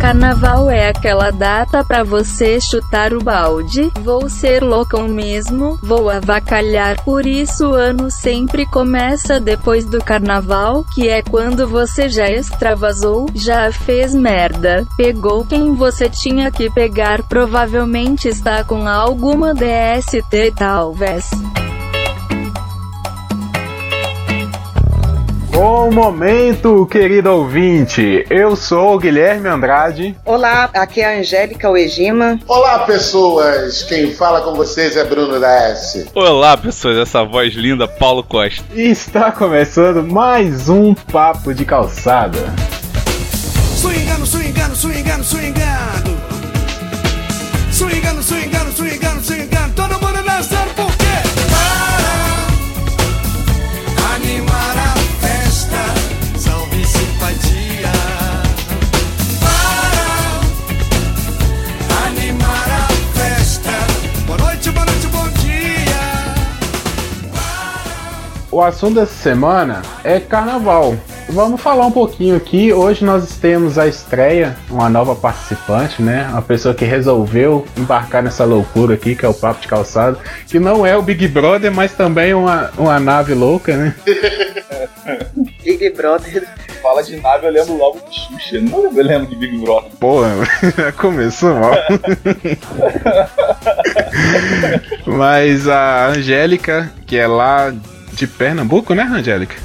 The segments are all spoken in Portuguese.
Carnaval é aquela data pra você chutar o balde. Vou ser loucão mesmo, vou avacalhar. Por isso o ano sempre começa depois do carnaval, que é quando você já extravasou, já fez merda, pegou quem você tinha que pegar, provavelmente está com alguma DST talvez. Momento, querido ouvinte. Eu sou o Guilherme Andrade. Olá, aqui é a Angélica Uegima. Olá, pessoas. Quem fala com vocês é Bruno da S. Olá, pessoas. Essa voz linda, Paulo Costa. E está começando mais um Papo de Calçada. Swingando, swingando, swingando. Swingando, O assunto dessa semana é carnaval. Vamos falar um pouquinho aqui. Hoje nós temos a estreia, uma nova participante, né? Uma pessoa que resolveu embarcar nessa loucura aqui, que é o Papo de Calçado, que não é o Big Brother, mas também uma, uma nave louca, né? Big Brother. Fala de nave, eu lembro logo de Xuxa. Não eu lembro de Big Brother. Pô, já começou mal. mas a Angélica, que é lá de Pernambuco, né, Angélica?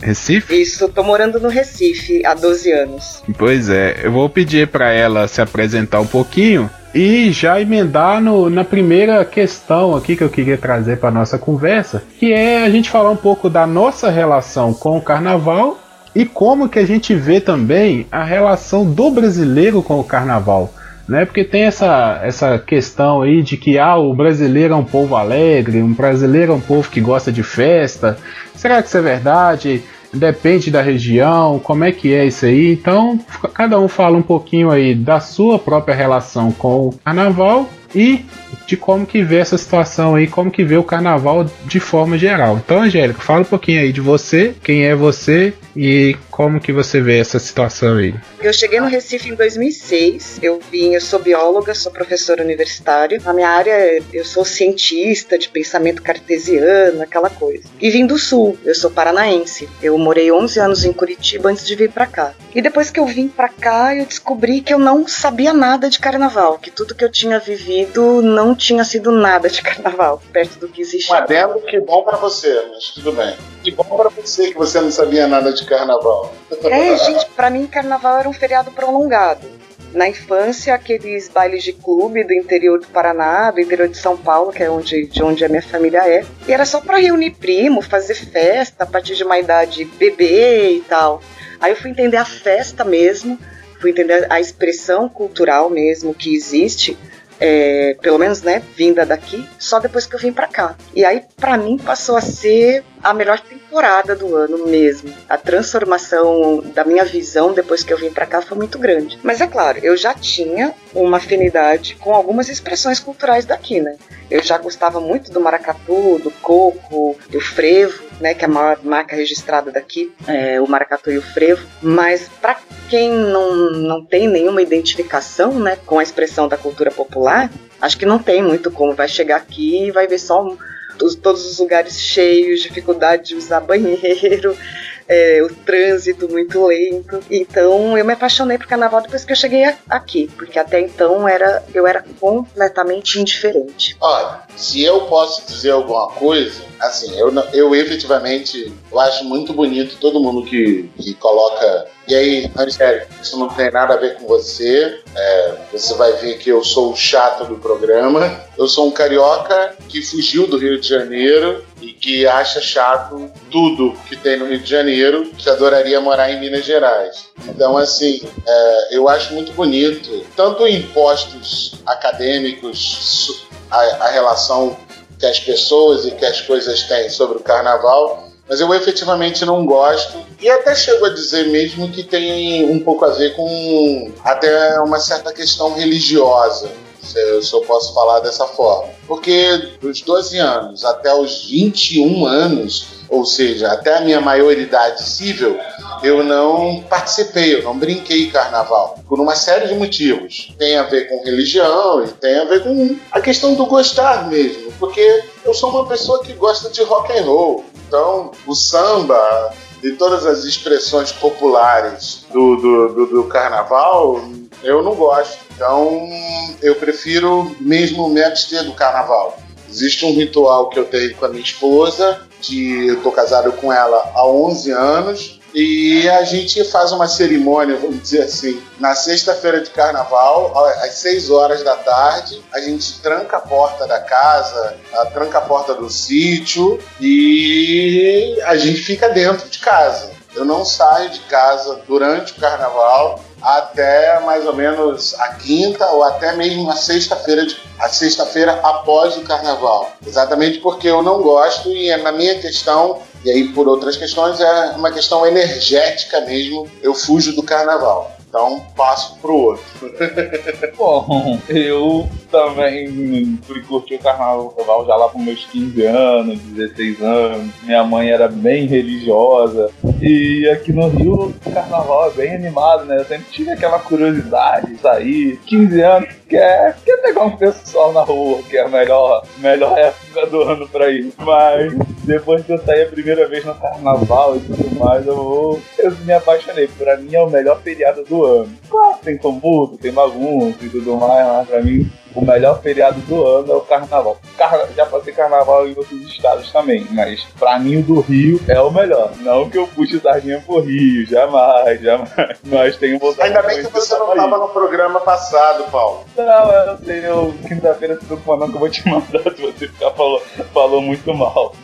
Recife? Isso, tô morando no Recife há 12 anos. Pois é, eu vou pedir para ela se apresentar um pouquinho e já emendar no, na primeira questão aqui que eu queria trazer para nossa conversa, que é a gente falar um pouco da nossa relação com o carnaval e como que a gente vê também a relação do brasileiro com o carnaval. Né? Porque tem essa, essa questão aí de que ah, o brasileiro é um povo alegre, um brasileiro é um povo que gosta de festa. Será que isso é verdade? Depende da região, como é que é isso aí? Então, cada um fala um pouquinho aí da sua própria relação com o carnaval e de como que vê essa situação aí, como que vê o carnaval de forma geral. Então, Angélica, fala um pouquinho aí de você, quem é você e como que você vê essa situação aí. Eu cheguei no Recife em 2006. Eu vim, eu sou bióloga, sou professora universitária. Na minha área, eu sou cientista de pensamento cartesiano, aquela coisa. E vim do Sul, eu sou paranaense. Eu morei 11 anos em Curitiba antes de vir para cá. E depois que eu vim para cá, eu descobri que eu não sabia nada de carnaval, que tudo que eu tinha vivido não tinha sido nada de carnaval, perto do que existia. Um adendo que bom pra você, mas tudo bem. Que bom pra você que você não sabia nada de carnaval. É, gente, pra mim carnaval era um feriado prolongado. Na infância, aqueles bailes de clube do interior do Paraná, do interior de São Paulo, que é onde, de onde a minha família é. E era só pra reunir primo, fazer festa, a partir de uma idade bebê e tal. Aí eu fui entender a festa mesmo, fui entender a expressão cultural mesmo que existe é, pelo menos, né, vinda daqui, só depois que eu vim pra cá. E aí, pra mim, passou a ser a melhor temporada do ano mesmo. A transformação da minha visão depois que eu vim pra cá foi muito grande. Mas é claro, eu já tinha uma afinidade com algumas expressões culturais daqui, né? Eu já gostava muito do maracatu, do coco, do frevo, né, que é a maior marca registrada daqui, é, o maracatu e o frevo. Mas para quem não, não tem nenhuma identificação, né, com a expressão da cultura popular, acho que não tem muito como. Vai chegar aqui e vai ver só um, os, todos os lugares cheios, dificuldade de usar banheiro, é, o trânsito muito lento. Então eu me apaixonei por carnaval depois que eu cheguei aqui, porque até então era, eu era completamente indiferente. Olha, se eu posso dizer alguma coisa, assim, eu, eu efetivamente eu acho muito bonito todo mundo que, que coloca. E aí, Angélica, isso não tem nada a ver com você. é, você vai ver que eu sou o chato do programa. Eu sou um carioca que fugiu do Rio de Janeiro e que acha chato tudo que tem no Rio de Janeiro, que adoraria morar em Minas Gerais. Então, assim, é, eu acho muito bonito, tanto em postos acadêmicos, a, a relação que as pessoas e que as coisas têm sobre o carnaval, mas eu efetivamente não gosto. E até chego a dizer mesmo que tem um pouco a ver com até uma certa questão religiosa, se eu, se eu posso falar dessa forma. Porque dos 12 anos até os 21 anos, ou seja, até a minha maioridade civil, eu não participei, eu não brinquei carnaval. Por uma série de motivos. Tem a ver com religião e tem a ver com a questão do gostar mesmo. Porque eu sou uma pessoa que gosta de rock and roll. Então, o samba e todas as expressões populares do, do, do, do carnaval, eu não gosto. Então, eu prefiro mesmo me abster do carnaval. Existe um ritual que eu tenho com a minha esposa, que eu tô casado com ela há 11 anos, e a gente faz uma cerimônia, vamos dizer assim, na sexta-feira de carnaval, às 6 horas da tarde, a gente tranca a porta da casa, tranca a porta do sítio e a gente fica dentro de casa. Eu não saio de casa durante o carnaval até mais ou menos a quinta ou até mesmo a sexta-feira a sexta-feira após o carnaval. Exatamente porque eu não gosto e é na minha questão e aí por outras questões é uma questão energética mesmo. Eu fujo do carnaval. Então passo pro outro. Bom, eu também fui curtir o carnaval já lá com meus 15 anos, 16 anos. Minha mãe era bem religiosa. E aqui no Rio o carnaval é bem animado, né? Eu sempre tive aquela curiosidade de sair. 15 anos, quer, quer pegar um pessoal na rua, que é a melhor, melhor época do ano pra ir. Mas depois que eu saí a primeira vez no carnaval e tudo mais, eu, eu me apaixonei. Pra mim é o melhor feriado do ano. Claro, tem tumulto, tem bagunça e tudo mais, mas pra mim o melhor feriado do ano é o carnaval. Carna- Já passei carnaval em outros estados também, mas pra mim o do Rio é o melhor. Não que eu puxe sardinha pro Rio, jamais, jamais. Mas tenho vontade Ainda bem que você não estava no programa passado, Paulo. Não, eu sei, eu quinta-feira se preocupa não que eu vou te mandar se você ficar falou, falou muito mal.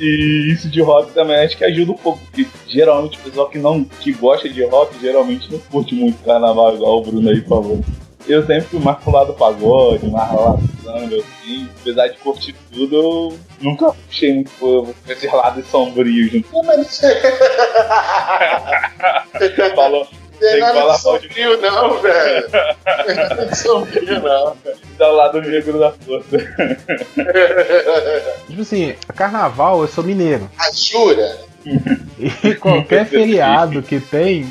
e isso de rock também acho que ajuda um pouco, porque geralmente o pessoal que não que gosta de rock geralmente não curte muito carnaval, igual o Bruno aí falou. Eu sempre fui mais pro lado do pagode, mais lá do samba, assim. Apesar de curtir tudo, eu nunca puxei muito por por esse lado sombrio junto. Não, mas Falou, Não Tem tem que nada falar de sombrio, não, velho. Tem nada de sombrio, não. tá ao lado negro da força. Tipo assim, carnaval, eu sou mineiro. Ah, jura? E qualquer feriado que tem,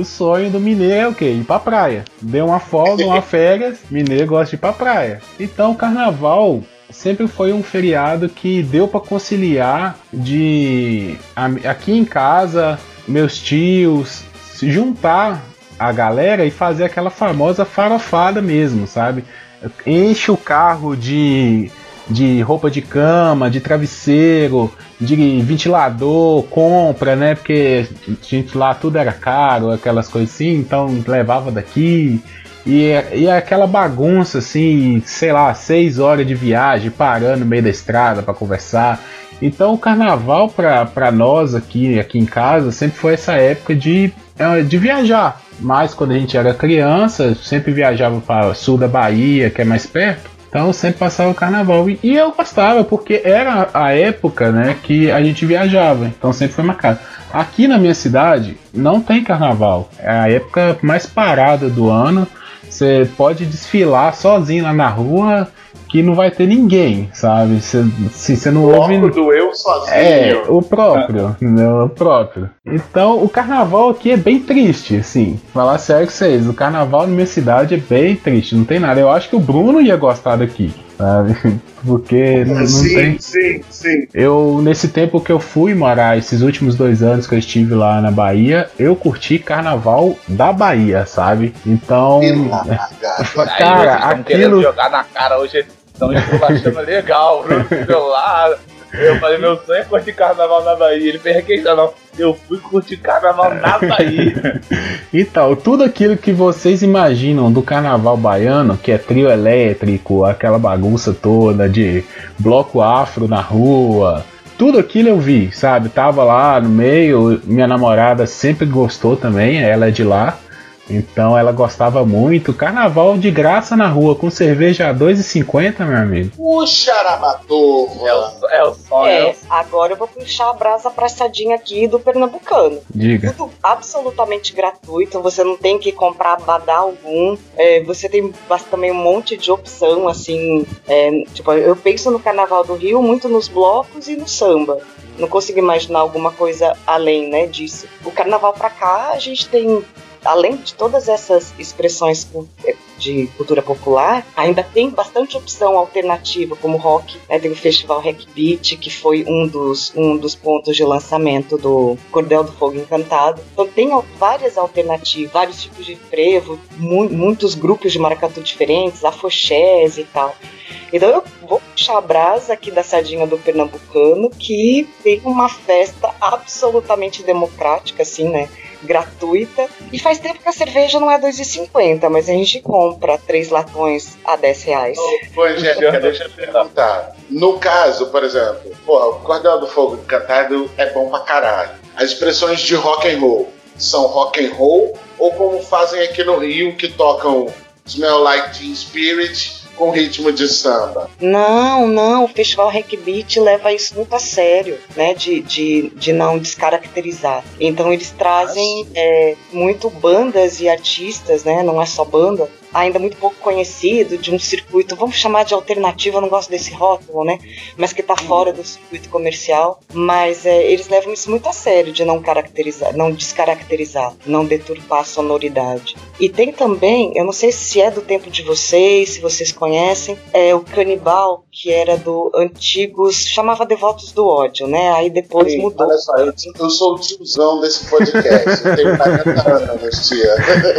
o sonho do mineiro é o quê? Ir pra praia. Deu uma folga, uma férias, mineiro gosta de ir pra praia. Então o carnaval sempre foi um feriado que deu pra conciliar de aqui em casa, meus tios, se juntar a galera e fazer aquela famosa farofada mesmo, sabe? Enche o carro de de roupa de cama, de travesseiro, de ventilador, compra, né? Porque gente lá tudo era caro, aquelas coisas assim, então levava daqui. E, e aquela bagunça assim, sei lá, seis horas de viagem, parando no meio da estrada para conversar. Então o carnaval para nós aqui, aqui em casa sempre foi essa época de, eh, de viajar. Mas quando a gente era criança, sempre viajava para sul da Bahia, que é mais perto. Então sempre passava o carnaval. E, e eu gostava, porque era a época né, que a gente viajava. Então sempre foi marcado. Aqui na minha cidade não tem carnaval. É a época mais parada do ano. Você pode desfilar sozinho lá na rua que não vai ter ninguém, sabe? Você, se você não ouve. Bloco do eu sozinho. É, o próprio, entendeu? O próprio. Então, o carnaval aqui é bem triste, assim. Falar sério com vocês, o carnaval na minha cidade é bem triste, não tem nada. Eu acho que o Bruno ia gostar daqui, sabe? Porque não, não sim, tem. sim, sim. Eu, nesse tempo que eu fui morar, esses últimos dois anos que eu estive lá na Bahia, eu curti carnaval da Bahia, sabe? Então. Cara, querendo aquilo. jogar na cara hoje, estão achando legal, Bruno celular. Eu falei, meu sonho é curtir carnaval na Bahia. Ele fez questão, não. Eu fui curtir carnaval na Bahia. Então, tudo aquilo que vocês imaginam do carnaval baiano, que é trio elétrico, aquela bagunça toda de bloco afro na rua, tudo aquilo eu vi, sabe? Tava lá no meio, minha namorada sempre gostou também, ela é de lá. Então ela gostava muito. Carnaval de graça na rua, com cerveja a 2,50, meu amigo. Puxa, É Arabatorra. o, é o sonho. é É, o agora eu vou puxar a brasa apressadinha aqui do Pernambucano. Diga. Tudo absolutamente gratuito, você não tem que comprar badá algum. É, você tem também um monte de opção, assim. é, tipo, eu penso no Carnaval do Rio muito nos blocos e no samba. Não consigo imaginar alguma coisa além, né, disso. O carnaval pra cá, a gente tem além de todas essas expressões eh, de cultura popular, ainda tem bastante opção alternativa, como rock, né? Tem o festival Hack Beat, que foi um dos, um dos pontos de lançamento do Cordel do Fogo Encantado. Então tem várias alternativas, vários tipos de frevo, mu- muitos grupos de maracatu diferentes, afoxés e tal. Então eu vou puxar a brasa aqui da sardinha do Pernambucano, que tem uma festa absolutamente democrática, assim, né? Gratuita. E faz tempo que a cerveja não é 2,50, mas a gente compra três latões a 10 reais. Ô, Angélica, deixa eu perguntar. No caso, por exemplo, porra, o Cordel do Fogo Encantado é bom pra caralho. As expressões de rock and roll são rock and roll ou como fazem aqui no Rio, que tocam Smell Like Teen Spirit com ritmo de samba? Não, não, o Festival Hack Beat leva isso muito a sério, né? De, de, de não descaracterizar. Então eles trazem é, muito bandas e artistas, né? Não é só banda, ainda muito pouco conhecido, de um circuito, vamos chamar de alternativo, eu não gosto desse rótulo, né? Mas que tá fora do circuito comercial. Mas é, eles levam isso muito a sério, de não caracterizar, não descaracterizar, não deturpar a sonoridade. E tem também, eu não sei se é do tempo de vocês, se vocês conhecem, é o Canibal, que era do antigos, chamava Devotos do Ódio, né? Aí depois Sim, mudou. Olha só, eu, eu sou o tiozão desse podcast. Eu tenho 40 anos, tia.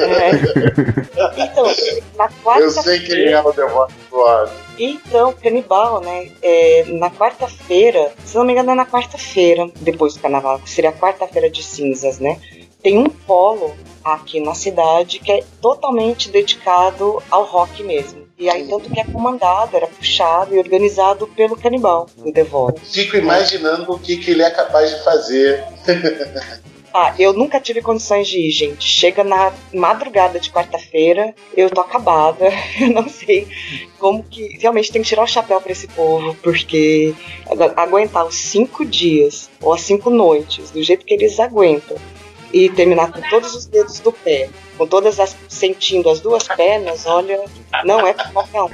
É. Então, na Eu sei quem é o Devoto do. Então, canibal, né? é, na quarta-feira, se não me engano, é na quarta-feira, depois do carnaval, que seria a quarta-feira de cinzas, né? Tem um polo aqui na cidade que é totalmente dedicado ao rock mesmo. E aí, tanto que é comandado, era puxado e organizado pelo canibal, o Devoto. Fico imaginando o que, que ele é capaz de fazer. Ah, eu nunca tive condições de ir, gente. Chega na madrugada de quarta-feira, eu tô acabada. Eu não sei como que. Realmente tem que tirar o chapéu pra esse povo, porque agu- aguentar os cinco dias ou as cinco noites, do jeito que eles aguentam, e terminar com todos os dedos do pé, com todas as. sentindo as duas pernas, olha, não é qualquer um.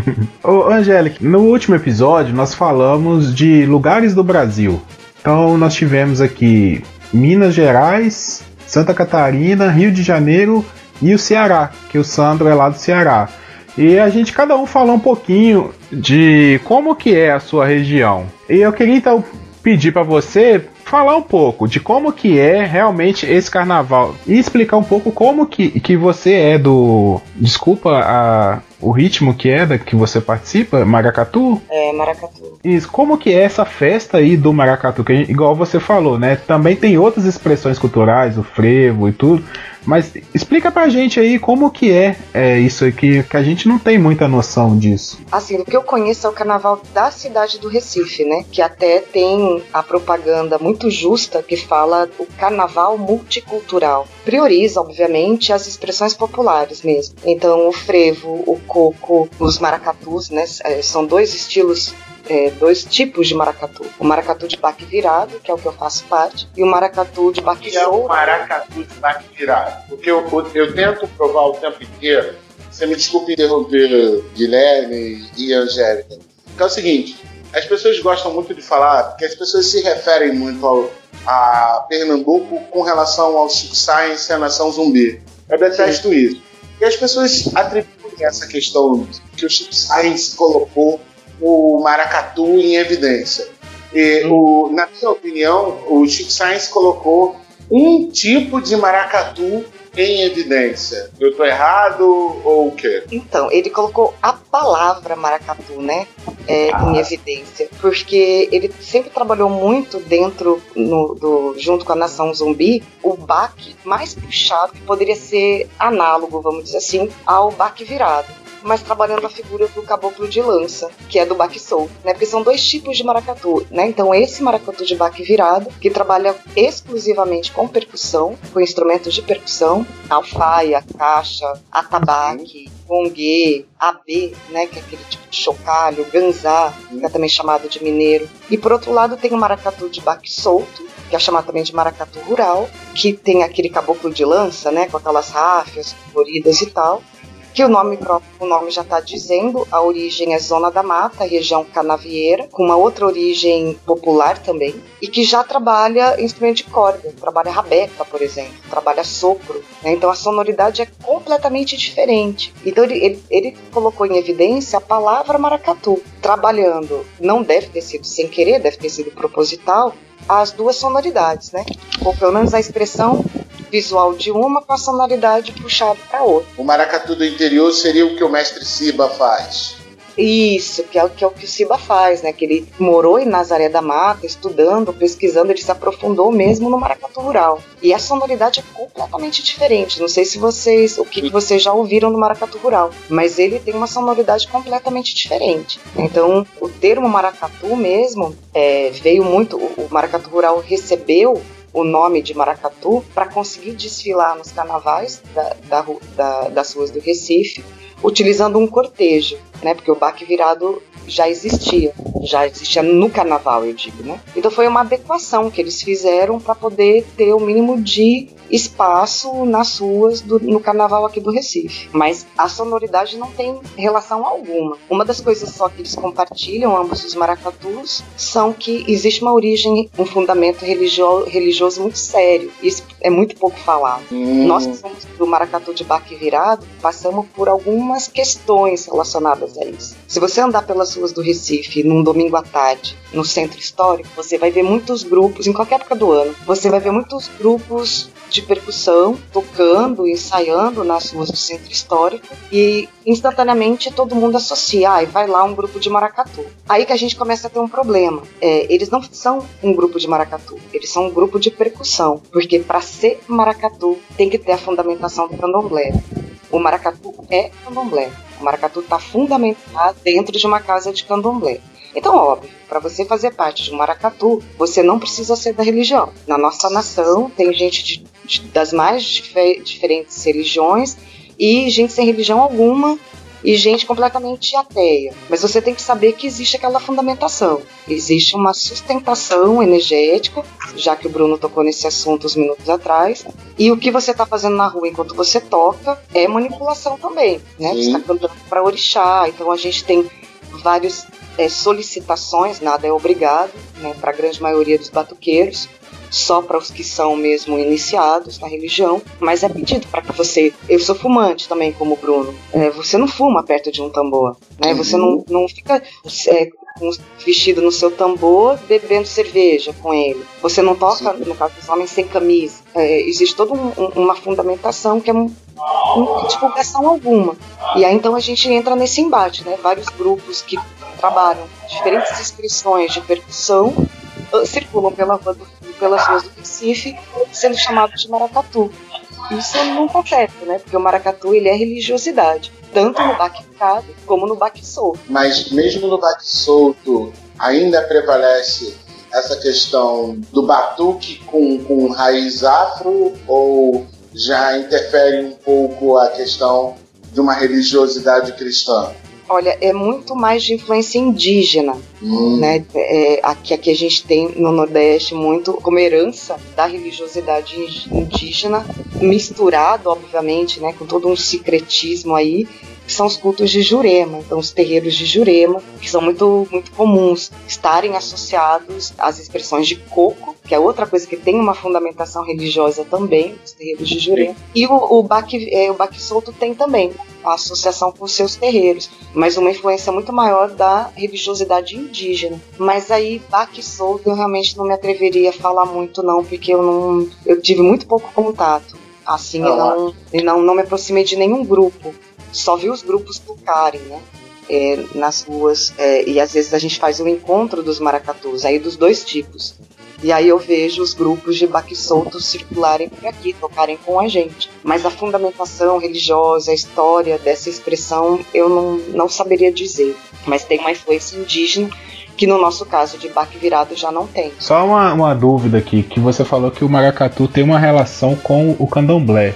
Ô, Angélica, no último episódio nós falamos de lugares do Brasil. Então nós tivemos aqui Minas Gerais, Santa Catarina, Rio de Janeiro e o Ceará, que o Sandro é lá do Ceará. E a gente cada um falou um pouquinho de como que é a sua região. E eu queria então pedir para você falar um pouco de como que é realmente esse carnaval e explicar um pouco como que, que você é do desculpa a, o ritmo que é da que você participa, Maracatu. É, Maracatu. Isso, como que é essa festa aí do maracatu? Que igual você falou, né? Também tem outras expressões culturais, o frevo e tudo. Mas explica pra gente aí como que é, é isso aqui, que a gente não tem muita noção disso. Assim, o que eu conheço é o carnaval da cidade do Recife, né? Que até tem a propaganda muito justa que fala o carnaval multicultural. Prioriza, obviamente, as expressões populares mesmo. Então, o frevo, o coco, os maracatus, né? eh, São dois estilos. Eh, dois tipos de maracatu. O maracatu de baque virado, que é o que eu faço parte, e o maracatu de baque que é o solto. maracatu de baque virado. Porque eu, eu, eu tento provar o tempo inteiro. Você me desculpe interromper Guilherme e Angélica. Que é o seguinte, as pessoas gostam muito de falar, porque as pessoas se referem muito ao, a Pernambuco com relação ao Science e a nação zumbi. Eu detesto isso. E as pessoas atribuem essa questão que o Chico Science colocou o maracatu em evidência. E, o, na minha opinião, o Chico Science colocou um tipo de maracatu em evidência. Eu tô errado ou o quê? Então, ele colocou a palavra maracatu, né, é, em evidência, porque ele sempre trabalhou muito dentro, no- do, junto com a nação zumbi, o baque mais puxado, que poderia ser análogo, vamos dizer assim, ao baque virado. Mas trabalhando a figura do caboclo de lança, que é do baque solto, né? Porque são dois tipos de maracatu, né? Então, esse maracatu de baque virado, que trabalha exclusivamente com percussão, com instrumentos de percussão, alfaia, caixa, atabaque, gongue, AB, né, que é aquele tipo de chocalho, ganzá, que é também chamado de mineiro. E por outro lado tem o maracatu de baque solto, que é chamado também de maracatu rural, que tem aquele caboclo de lança, né, com aquelas ráfias coloridas e tal, que o nome próprio, o nome já está dizendo, a origem é Zona da Mata, região canavieira, com uma outra origem popular também, e que já trabalha instrumento de corda, trabalha rabeca, por exemplo, trabalha sopro. Né? Então a sonoridade é completamente diferente. Então ele, ele, ele colocou em evidência a palavra maracatu, trabalhando, não deve ter sido sem querer, deve ter sido proposital, as duas sonoridades, né? Ou pelo menos a expressão visual de uma sonoridade puxada para outra. O maracatu do interior seria o que o mestre Siba faz. Isso, que é, o- que é o que o Siba faz, né? Que ele morou em Nazaré da Mata, estudando, pesquisando, ele se aprofundou mesmo no maracatu rural. E a sonoridade é completamente diferente. Não sei se vocês, o que, que vocês já ouviram no maracatu rural, mas ele tem uma sonoridade completamente diferente. Então, o termo maracatu mesmo é, veio muito. O maracatu rural recebeu o nome de maracatu para conseguir desfilar nos carnavais da- da da- das ruas do Recife utilizando um cortejo, né? Porque o baque virado já existia, já existia no carnaval, eu digo, né? Então foi uma adequação que eles fizeram para poder ter o mínimo de espaço nas ruas do, no carnaval aqui do Recife. Mas a sonoridade não tem relação alguma. Uma das coisas só que eles compartilham, ambos os maracatus, são que existe uma origem, um fundamento religio, religioso muito sério. Isso é muito pouco falado. Hum, Nós que somos do maracatu de baque virado, passamos por algumas questões relacionadas a isso. Se você andar pelas ruas do Recife num domingo à tarde, no centro histórico, você vai ver muitos grupos, em qualquer época do ano, você vai ver muitos grupos de percussão tocando, ensaiando nas ruas do centro histórico e instantaneamente todo mundo associa, ah, e vai lá um grupo de maracatu. Aí que a gente começa a ter um problema. É, eles não são um grupo de maracatu, eles são um grupo de percussão, porque para ser maracatu tem que ter a fundamentação do candomblé. O maracatu é candomblé. O maracatu está fundamentado dentro de uma casa de candomblé. Então, óbvio, para você fazer parte de um maracatu, você não precisa ser da religião. Na nossa nação, tem gente de- de- das mais dife- diferentes religiões e gente sem religião alguma e gente completamente ateia. Mas você tem que saber que existe aquela fundamentação. Existe uma sustentação energética, já que o Bruno tocou nesse assunto uns minutos atrás. E o que você está fazendo na rua enquanto você toca é manipulação também, né? Você está cantando para orixá, então a gente tem várias é, solicitações, nada é obrigado, né, para a grande maioria dos batuqueiros, só para os que são mesmo iniciados na religião, mas é pedido para que você. Eu sou fumante também, como o Bruno. É, você não fuma perto de um tambor, né? Você não, não fica é, vestido no seu tambor bebendo cerveja com ele. Você não toca, no caso dos homens, sem camisa. É, existe toda um- um- uma fundamentação que é um, divulgação alguma. E aí então a gente entra nesse embate, né? Vários grupos que trabalham diferentes expressões de percussão ah, circulam pela rua do- pelas ruas do Recife sendo chamados de maracatu. Isso não tá certo, né? Porque o maracatu ele é religiosidade, tanto no baque picado como no baque solto. Mas mesmo no baque solto, ainda prevalece essa questão do batuque com, com raiz afro ou já interfere um pouco a questão de uma religiosidade cristã? Olha, é muito mais de influência indígena. Hum, né? É, aqui, aqui a gente tem no Nordeste muito como herança da religiosidade indígena, misturado, obviamente, né, com todo um secretismo aí, que são os cultos de Jurema. Então, os terreiros de Jurema, que são muito, muito comuns estarem associados às expressões de coco, que é outra coisa que tem uma fundamentação religiosa também, os terreiros de Jurema. E o, o, baque, é, o baque solto tem também a associação com os seus terreiros mas uma influência muito maior da religiosidade indígena. Mas aí, baque solto, eu realmente não me atreveria a falar muito, não, porque eu não. Eu tive muito pouco contato. Assim, eu não, e não, não me aproximei de nenhum grupo. Só vi os grupos tocarem, né? é, nas ruas. é, e às vezes a gente faz o encontro dos maracatus, aí dos dois tipos. E aí eu vejo os grupos de baque solto circularem por aqui, tocarem com a gente. Mas a fundamentação religiosa, a história dessa expressão, eu não, não saberia dizer. Mas tem uma influência indígena que no nosso caso de baque virado já não tem. Só uma, uma dúvida aqui, que você falou que o maracatu tem uma relação com o candomblé.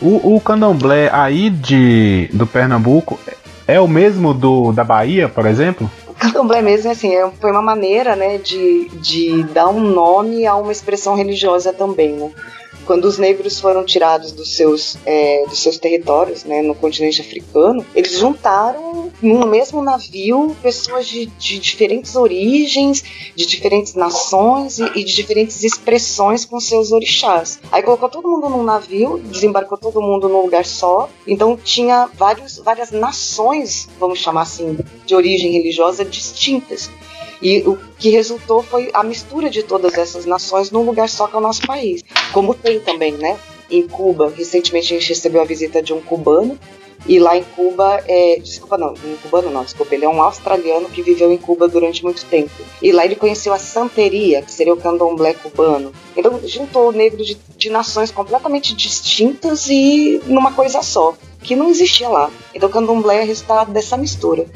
O, o candomblé aí de, do Pernambuco é o mesmo do da Bahia, por exemplo? Candomblé mesmo, assim, é- foi uma maneira, né, de, de dar um nome a uma expressão religiosa também, né? Quando os negros foram tirados dos seus, é, dos seus territórios, né, no continente africano, eles juntaram no mesmo navio pessoas de, de diferentes origens, de diferentes nações e, e, de diferentes expressões com seus orixás. Aí colocou todo mundo num navio, desembarcou todo mundo num lugar só, então tinha vários, várias nações, vamos chamar assim, de origem religiosa distintas. E o que resultou foi a mistura de todas essas nações num lugar só que é o nosso país. Como tem também, né? Em Cuba, recentemente a gente recebeu a visita de um cubano. E lá em Cuba, é, desculpa não, um cubano não, desculpa, ele é um australiano que viveu em Cuba durante muito tempo. E lá ele conheceu a santeria, que seria o candomblé cubano. Então juntou negros de, de nações completamente distintas e numa coisa só, que não existia lá. Então o candomblé é resultado dessa mistura.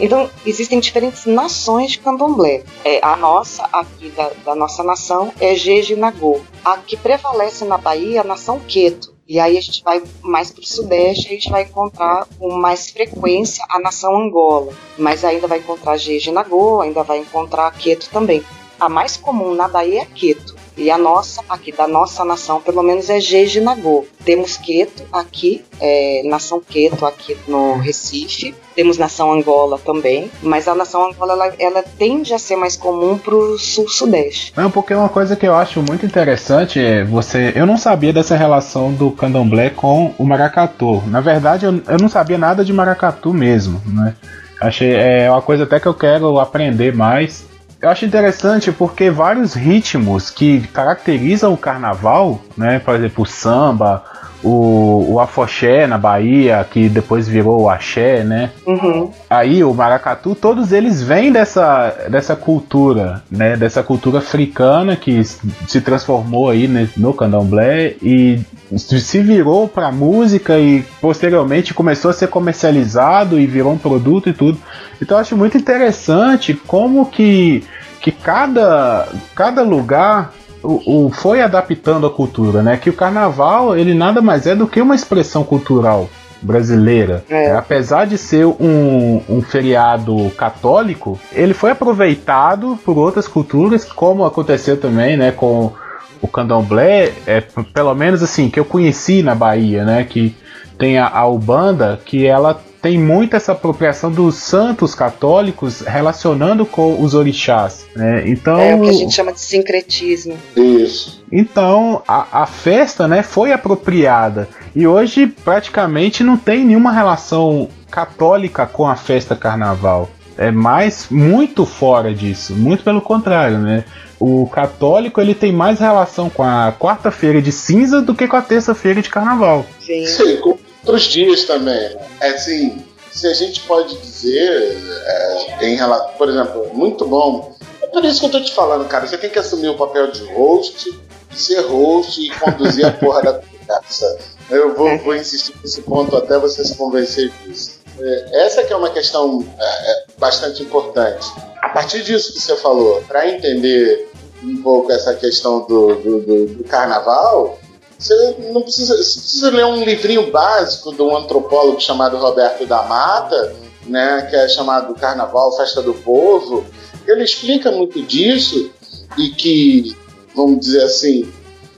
Então, existem diferentes nações de candomblé. É, a nossa, aqui da, da nossa nação, é Jejinagô. A que prevalece na Bahia é a nação Queto. E aí a gente vai mais para o sudeste, a gente vai encontrar com mais frequência a nação Angola. Mas ainda vai encontrar Jejinagô, ainda vai encontrar Queto também. A mais comum na Bahia é Queto. E a nossa, aqui da nossa nação, pelo menos é Jejinagô. Temos Queto aqui, é, nação Queto aqui no Recife. Temos nação Angola também, mas a nação Angola ela, ela tende a ser mais comum pro sul-sudeste. É porque uma coisa que eu acho muito interessante é você. Eu não sabia dessa relação do candomblé com o maracatu. Na verdade, eu, eu não sabia nada de maracatu mesmo, né? Achei é uma coisa até que eu quero aprender mais. Eu acho interessante porque vários ritmos que caracterizam o carnaval, né, por exemplo, o samba, o, o afoxé na Bahia, que depois virou o axé, né? Uhum. Aí o maracatu, todos eles vêm dessa, dessa cultura, né? Dessa cultura africana que se transformou aí né, no candomblé e se virou para música e posteriormente começou a ser comercializado e virou um produto e tudo. Então eu acho muito interessante como que que cada, cada lugar o, o, foi adaptando a cultura, né? Que o carnaval ele nada mais é do que uma expressão cultural brasileira. É. É, apesar de ser um, um feriado católico, ele foi aproveitado por outras culturas, como aconteceu também, né? Com o candomblé, é, pelo menos assim, que eu conheci na Bahia, né? Que tem a, a Ubanda, que ela tem muito essa apropriação dos santos católicos relacionando com os orixás. Né? Então, É o que a gente chama de sincretismo. Isso. então a, a festa né, foi apropriada e hoje praticamente não tem nenhuma relação católica com a festa carnaval. É mais muito fora disso, muito pelo contrário, né? O católico ele tem mais relação com a quarta-feira de cinza do que com a terça-feira de carnaval. Sim. Sim, com outros dias também. né? É assim, se a gente pode dizer, é, em relação, por exemplo, muito bom. É por isso que eu tô te falando, cara. Você tem que assumir o papel de host, ser host e conduzir a porra da conversa. Eu vou, vou insistir nesse ponto até você se convencer disso. É, essa que é uma questão é, é, bastante importante. A partir disso que você falou, para entender um pouco essa questão do, do, do- do carnaval, você não precisa, você precisa ler um livrinho básico de um antropólogo chamado Roberto da Mata, né, que é chamado Carnaval, Festa do Povo. Ele explica muito disso e que, vamos dizer assim,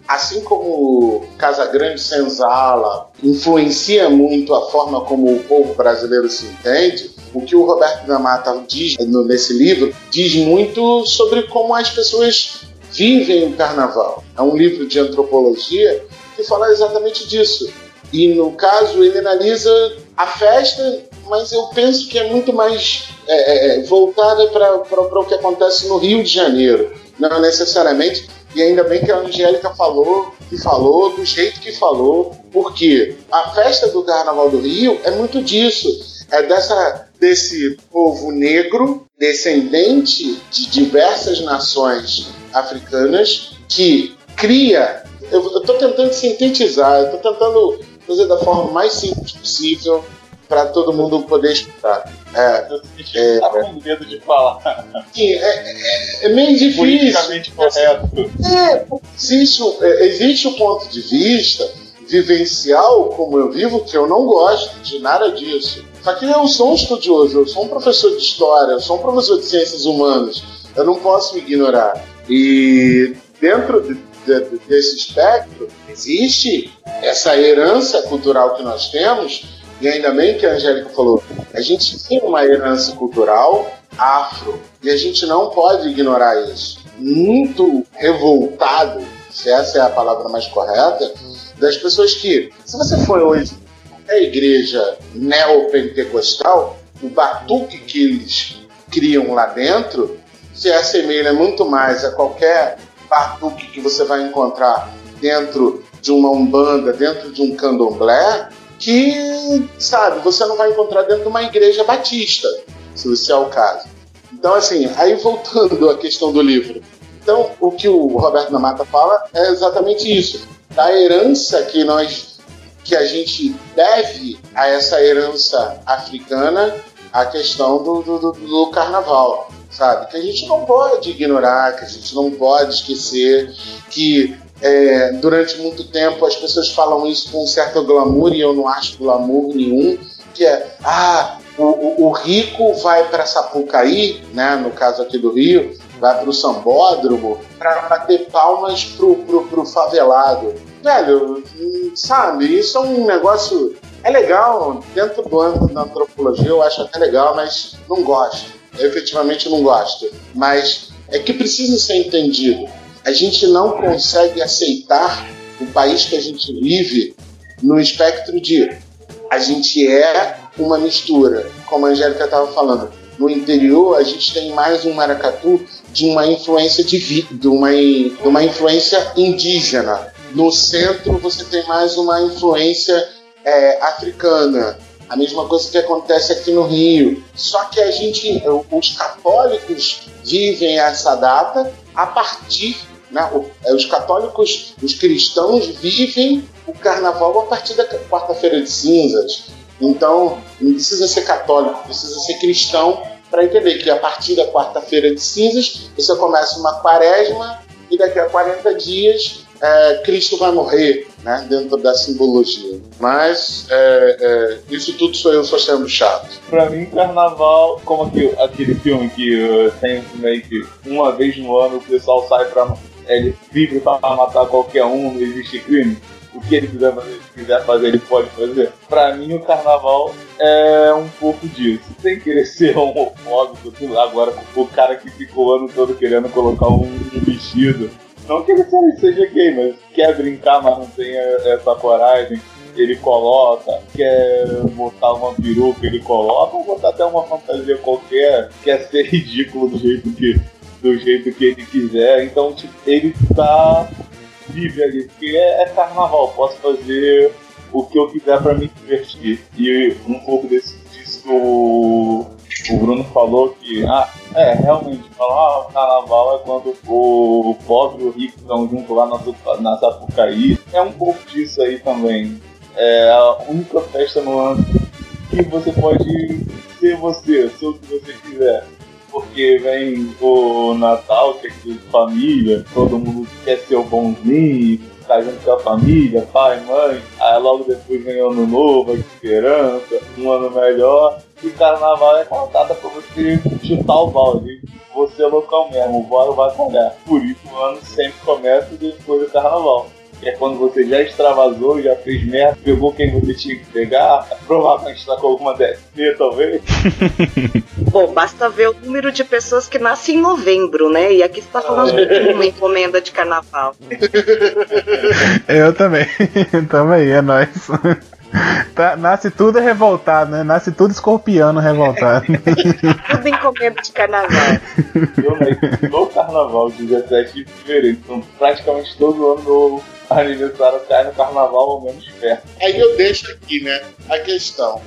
assim como Casa Grande Senzala influencia muito a forma como o povo brasileiro se entende, o que o Roberto da Mata diz nesse livro diz muito sobre como as pessoas vivem o carnaval. É um livro de antropologia que fala exatamente disso. E no caso, ele analisa a festa, mas eu penso que é muito mais é, é, voltada para o que acontece no Rio de Janeiro. Não necessariamente. E ainda bem que a Angélica falou, que falou, do jeito que falou, porque a festa do Carnaval do Rio é muito disso. É dessa, desse povo negro, descendente de diversas nações africanas, que cria. Eu estou tentando sintetizar, eu estou tentando fazer da forma mais simples possível para todo mundo poder escutar. É, é, Tá com medo de falar sim, é, é- é meio difícil. correto. É, existe, é, existe o ponto de vista vivencial, como eu vivo, que eu não gosto de nada disso. Só que eu sou um estudioso, eu sou um professor de história, eu sou um professor de ciências humanas. Eu não posso ignorar. E dentro de- de- de- desse espectro, existe essa herança cultural que nós temos, e ainda bem que a Angélica falou, a gente tem uma herança cultural afro, e a gente não pode ignorar isso. Muito revoltado, se essa é a palavra mais correta, das pessoas que, se você for hoje a igreja neopentecostal, o batuque que eles criam lá dentro se assemelha muito mais a qualquer batuque que você vai encontrar dentro de uma umbanda, dentro de um candomblé, que, sabe, você não vai encontrar dentro de uma igreja batista, se esse é o caso. Então, assim, aí voltando à questão do livro. Então, o que o Roberto da Mata fala é exatamente isso. Da herança que nós que a gente deve a essa herança africana a questão do, do, do- do carnaval, sabe? Que a gente não pode ignorar, que a gente não pode esquecer, que é, durante muito tempo as pessoas falam isso com um certo glamour e eu não acho glamour nenhum, que é, ah, o, o- rico vai para Sapucaí, né, no caso aqui do Rio, vai para o Sambódromo para bater palmas pro, pro, pro favelado. Velho, sabe, isso é um negócio. É legal, dentro do âmbito da antropologia eu acho até legal, mas não gosto. Efetivamente não gosto. Mas é que precisa ser entendido. A gente não consegue aceitar o país que a gente vive no espectro de a gente é uma mistura, como a Angélica estava falando. No interior, a gente tem mais um maracatu de uma influência de, de, uma, de uma influência indígena. No centro, você tem mais uma influência é, africana. A mesma coisa que acontece aqui no Rio. Só que a gente, os católicos vivem essa data a partir, né, é, os católicos, os cristãos vivem o carnaval a partir da quarta-feira de cinzas. Então, não precisa ser católico, precisa ser cristão para entender que a partir da quarta-feira de cinzas você começa uma quaresma e daqui a 40 dias é, Cristo vai morrer, né, dentro da simbologia. Mas é, é, isso tudo sou eu só sendo chato. Pra mim, carnaval, como aquele, filme que uh, tem meio que uma vez no ano o pessoal sai pra. Ele vive pra matar qualquer um, não existe crime. O que ele quiser fazer, quiser fazer, ele pode fazer. Pra mim, o carnaval é um pouco disso. Sem querer ser homofóbico, agora o cara que ficou o ano todo querendo colocar um vestido. Não que ele seja- gay, mas quer brincar, mas não tem essa coragem ele coloca, quer botar uma peruca, ele coloca, ou botar até uma fantasia qualquer, quer ser ridículo do jeito que, do jeito que ele quiser. Então, tipo, ele tá livre ali, porque é, é carnaval, posso fazer o que eu quiser pra me divertir. E um pouco desse, disso o, Bruno falou que, ah, é, realmente, falar, ah, o carnaval é quando o pobre e o rico estão juntos lá na, na Sapucaí. É um pouco disso aí também. É a única festa no ano que você pode ser você, ser o que você quiser. Porque vem o Natal, que é de família, todo mundo quer ser o bonzinho, tá junto com a família, pai, mãe. Aí logo depois vem o ano novo, a esperança, um ano melhor. E carnaval é data pra você chutar o balde. Você é local mesmo, o bora vai colher. Por isso o ano sempre começa depois do carnaval. Que é quando você já extravasou, já fez merda, pegou quem você tinha que pegar, provavelmente está com alguma DST, talvez. Bom, basta ver o número de pessoas que nascem em novembro, né? E aqui você tá falando de uma encomenda de carnaval. Eu também. também, é nóis. Tá, nasce tudo revoltado, né? Nasce tudo escorpiano revoltado. Tudo encomenda de carnaval. Eu no carnaval, 17 de fevereiro. Então praticamente todo ano meu aniversário cai no carnaval ou menos perto. Aí eu deixo aqui, né, a questão.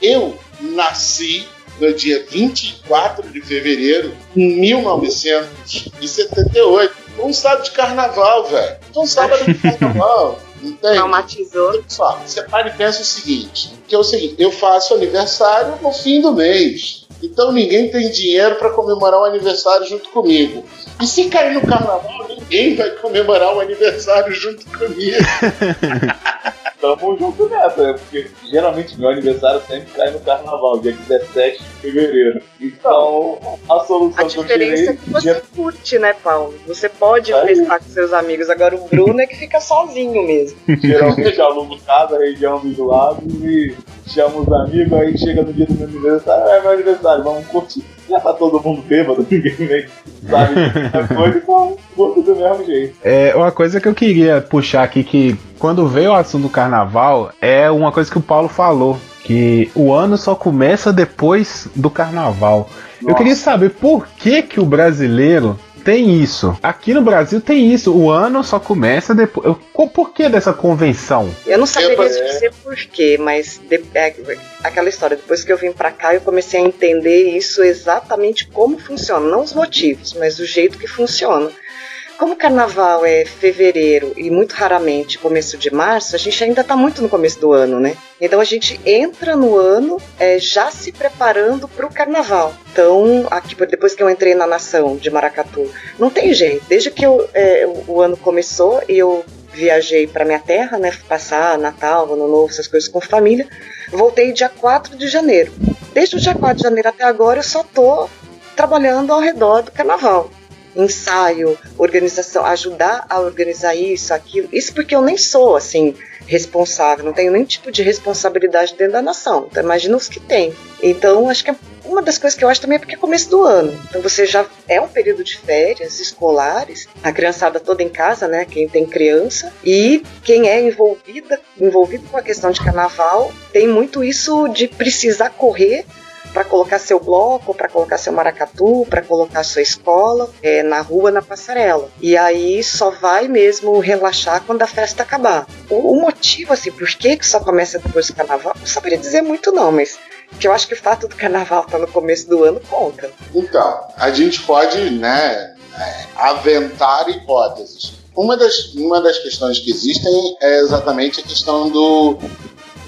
Eu nasci no dia 24 de fevereiro de 1978. Um sábado de carnaval, velho. Um sábado de carnaval. Entende? Traumatizou. Só, você para e pensa o seguinte: que é o seguinte, eu faço aniversário no fim do mês. Então ninguém tem dinheiro para comemorar o aniversário junto comigo. E se cair no carnaval, ninguém vai comemorar o aniversário junto comigo. tamo junto nessa, né? porque geralmente meu aniversário sempre cai no carnaval, dia 17 de fevereiro. Então, a solução A que eu diferença tirei. é que você curte, né, Paulo? Você pode É. festar com seus amigos. Agora o Bruno é que fica sozinho mesmo. Geralmente eu alugo casa, região dos lados e chamo os amigos, aí chega no dia do meu aniversário, é meu aniversário, vamos curtir. Já tá todo mundo bêbado, ninguém sabe a coisa, então curto do mesmo jeito. É, uma coisa que eu queria puxar aqui, que quando veio o assunto do carnaval, é uma coisa que o Paulo falou, que o ano só começa depois do carnaval. Eu Nossa. queria saber por que que o brasileiro tem isso. Aqui no Brasil tem isso, o ano só começa depois. Eu- Por que dessa convenção? Eu não saberia Eu- dizer porquê, mas de- é, aquela história, depois que eu vim pra cá, eu comecei a entender isso exatamente como funciona. Não os motivos, mas o jeito que funciona. Como o carnaval é fevereiro e muito raramente começo de março, a gente ainda tá muito no começo do ano, né? Então a gente entra no ano é, já se preparando pro carnaval. Então, aqui depois que eu entrei na nação de Maracatu, não tem jeito. Desde que eu, é, o- o ano começou e eu viajei para minha terra, né? Passar Natal, Ano Novo, essas coisas com família. Voltei dia 4 de janeiro. Desde o dia 4 de janeiro até agora eu só tô trabalhando ao redor do carnaval. Ensaio, organização, ajudar a organizar isso, aquilo. Isso porque eu nem sou assim responsável, não tenho nenhum tipo de responsabilidade dentro da nação. Então imagina os que tem. Então acho que é uma das coisas que eu acho também é porque é começo do ano. Então você já é um período de férias escolares, a criançada toda em casa, né? Quem tem criança e quem é envolvida, envolvido com a questão de carnaval, tem muito isso de precisar correr para colocar seu bloco, para colocar seu maracatu, para colocar sua escola é, na rua, na passarela. E aí só vai mesmo relaxar quando a festa acabar. O, o motivo, assim, por que, que só começa depois do carnaval, não saberia dizer muito não, mas que eu acho que o fato do carnaval estar no começo do ano conta. Então, a gente pode, né, é, aventar hipóteses. Uma das, uma das questões que existem é exatamente a questão do,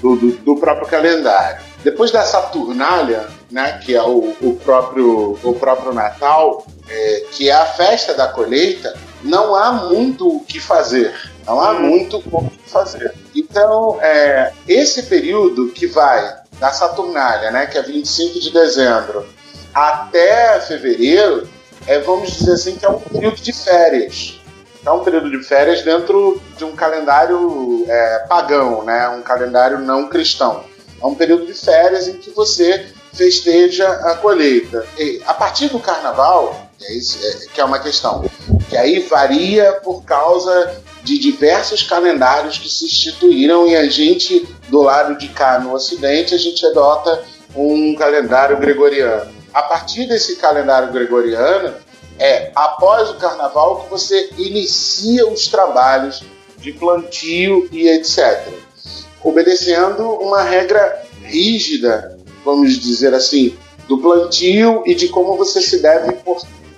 do- do próprio calendário. Depois da Saturnália, né, que é o, o próprio, o próprio Natal, é, que é a festa da colheita, não há muito o que fazer. Não há muito o que fazer. Então, é, esse período que vai da Saturnália, né, que é 25 de dezembro, até fevereiro, é, vamos dizer assim, que é um período de férias. É um período de férias dentro de um calendário é, pagão, né? um calendário não cristão. É um período de férias em que você festeja a colheita. E a partir do carnaval, é isso, é, que é uma questão, que aí varia por causa de diversos calendários que se instituíram e a gente, do lado de cá no Ocidente, a gente adota um calendário gregoriano. A partir desse calendário gregoriano, é após o carnaval que você inicia os trabalhos de plantio e etc. Obedecendo uma regra rígida, vamos dizer assim, do plantio e de como você se deve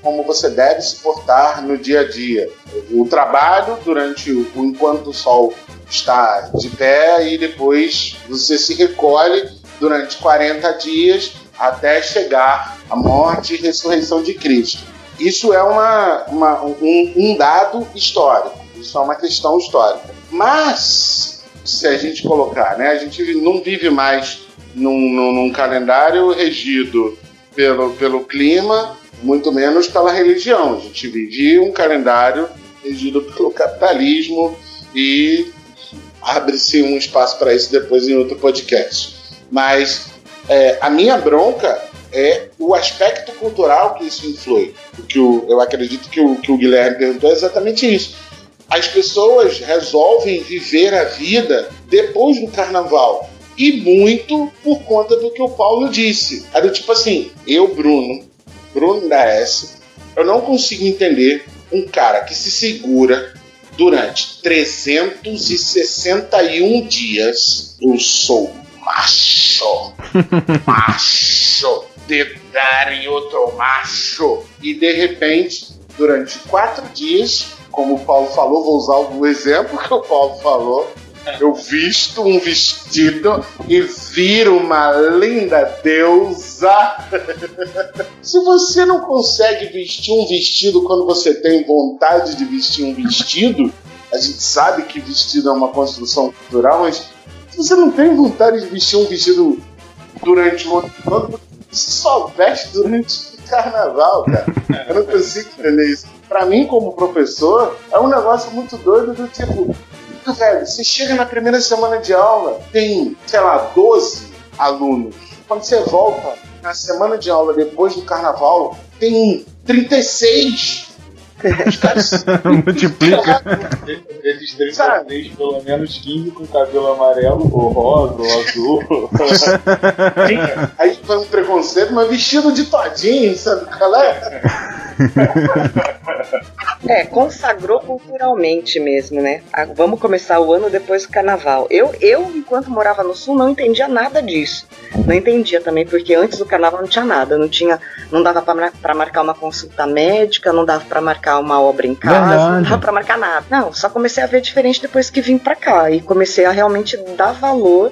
como você deve se portar no dia a dia. O trabalho durante o enquanto o sol está de pé e depois você se recolhe durante 40 dias até chegar à morte e ressurreição de Cristo. Isso é uma, uma- um, um dado histórico, isso é uma questão histórica. Mas, se a gente colocar, né, a gente não vive mais num, num- num calendário regido pelo, pelo clima, muito menos pela religião. A gente vive um calendário regido pelo capitalismo e abre-se um espaço para isso depois em outro podcast. Mas é, a minha bronca é o aspecto cultural que isso influi. O que o, eu acredito que o, que o Guilherme perguntou é exatamente isso. As pessoas resolvem viver a vida depois do carnaval. E muito por conta do que o Paulo disse. Do tipo assim, eu, Bruno, Bruno da S, eu não consigo entender um cara que se segura durante 361 dias. Eu sou macho. macho. De dar em outro macho. E de repente, durante quatro dias, como o Paulo falou, vou usar o exemplo que o Paulo falou. Eu visto um vestido e viro uma linda deusa. Se você não consegue vestir um vestido quando você tem vontade de vestir um vestido, a gente sabe que vestido é uma construção cultural, mas você não tem vontade de vestir um vestido durante o ano todo, você só veste durante o carnaval, cara. Eu não consigo entender isso. Pra mim, como professor, é um negócio muito doido do tipo, velho, você chega na primeira semana de aula, tem, sei lá, 12 alunos. Quando você volta na semana de aula depois do carnaval, tem 36. Os caras Multiplica. Esses 36, pelo menos 15 com cabelo amarelo, ou rosa, ou azul. Aí foi um preconceito, mas vestido de todinho, sabe qual é? Consagrou culturalmente mesmo, né? Ah, Vamos começar o ano depois do carnaval. Eu, eu, enquanto morava no sul, não entendia nada disso. Não entendia também, porque antes do carnaval não tinha nada. Não tinha, não dava pra pra marcar uma consulta médica, não dava pra marcar uma obra em casa, não Verdade. dava pra marcar nada. Não, só comecei a ver diferente depois que vim pra cá. E comecei a realmente dar valor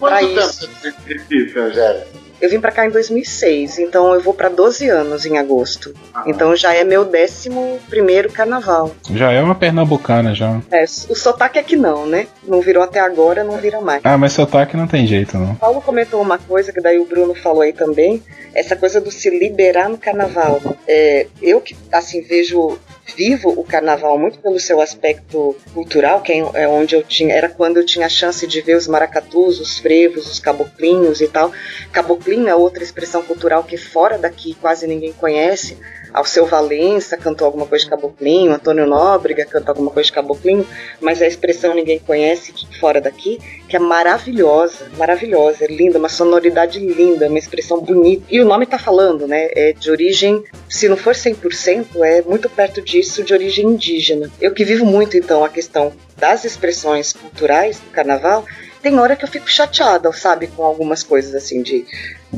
pra Quanto tempo isso. você Angélica? Eu vim pra cá em 2006, então eu vou pra 12 anos em agosto. Então já é meu 11 primeiro carnaval. Já é uma pernambucana já. É, o sotaque é que não, né? Não virou até agora, não vira mais. Ah, mas sotaque não tem jeito, não. Paulo comentou uma coisa que daí o Bruno falou aí também, essa coisa do se liberar no carnaval. É, eu que assim vejo vivo o carnaval muito pelo seu aspecto cultural, que é é onde eu tinha, era quando eu tinha a chance de ver os maracatus, os frevos, os caboclinhos e tal. Caboclinho é outra expressão cultural que fora daqui quase ninguém conhece. Alceu Valença cantou alguma coisa de caboclinho, Antônio Nóbrega cantou alguma coisa de caboclinho, mas a expressão ninguém conhece fora daqui, que é maravilhosa, maravilhosa, é linda, uma sonoridade linda, uma expressão bonita. E o nome tá falando, né? É de origem, se não for 100%, é muito perto disso, de origem indígena. Eu que vivo muito, então, a questão das expressões culturais do carnaval, tem hora que eu fico chateada, sabe, com algumas coisas assim de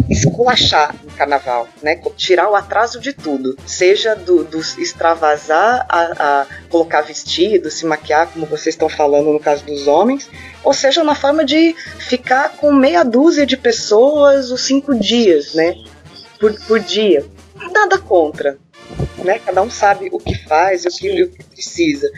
esculachar no carnaval, né? Tirar o atraso de tudo, seja do, do extravasar a, a colocar vestido, se maquiar, como vocês estão falando no caso dos homens, ou seja na forma de ficar com meia dúzia de pessoas os cinco dias, né? Por, por dia. Nada contra, né? Cada um sabe o que faz e o que, o que precisa.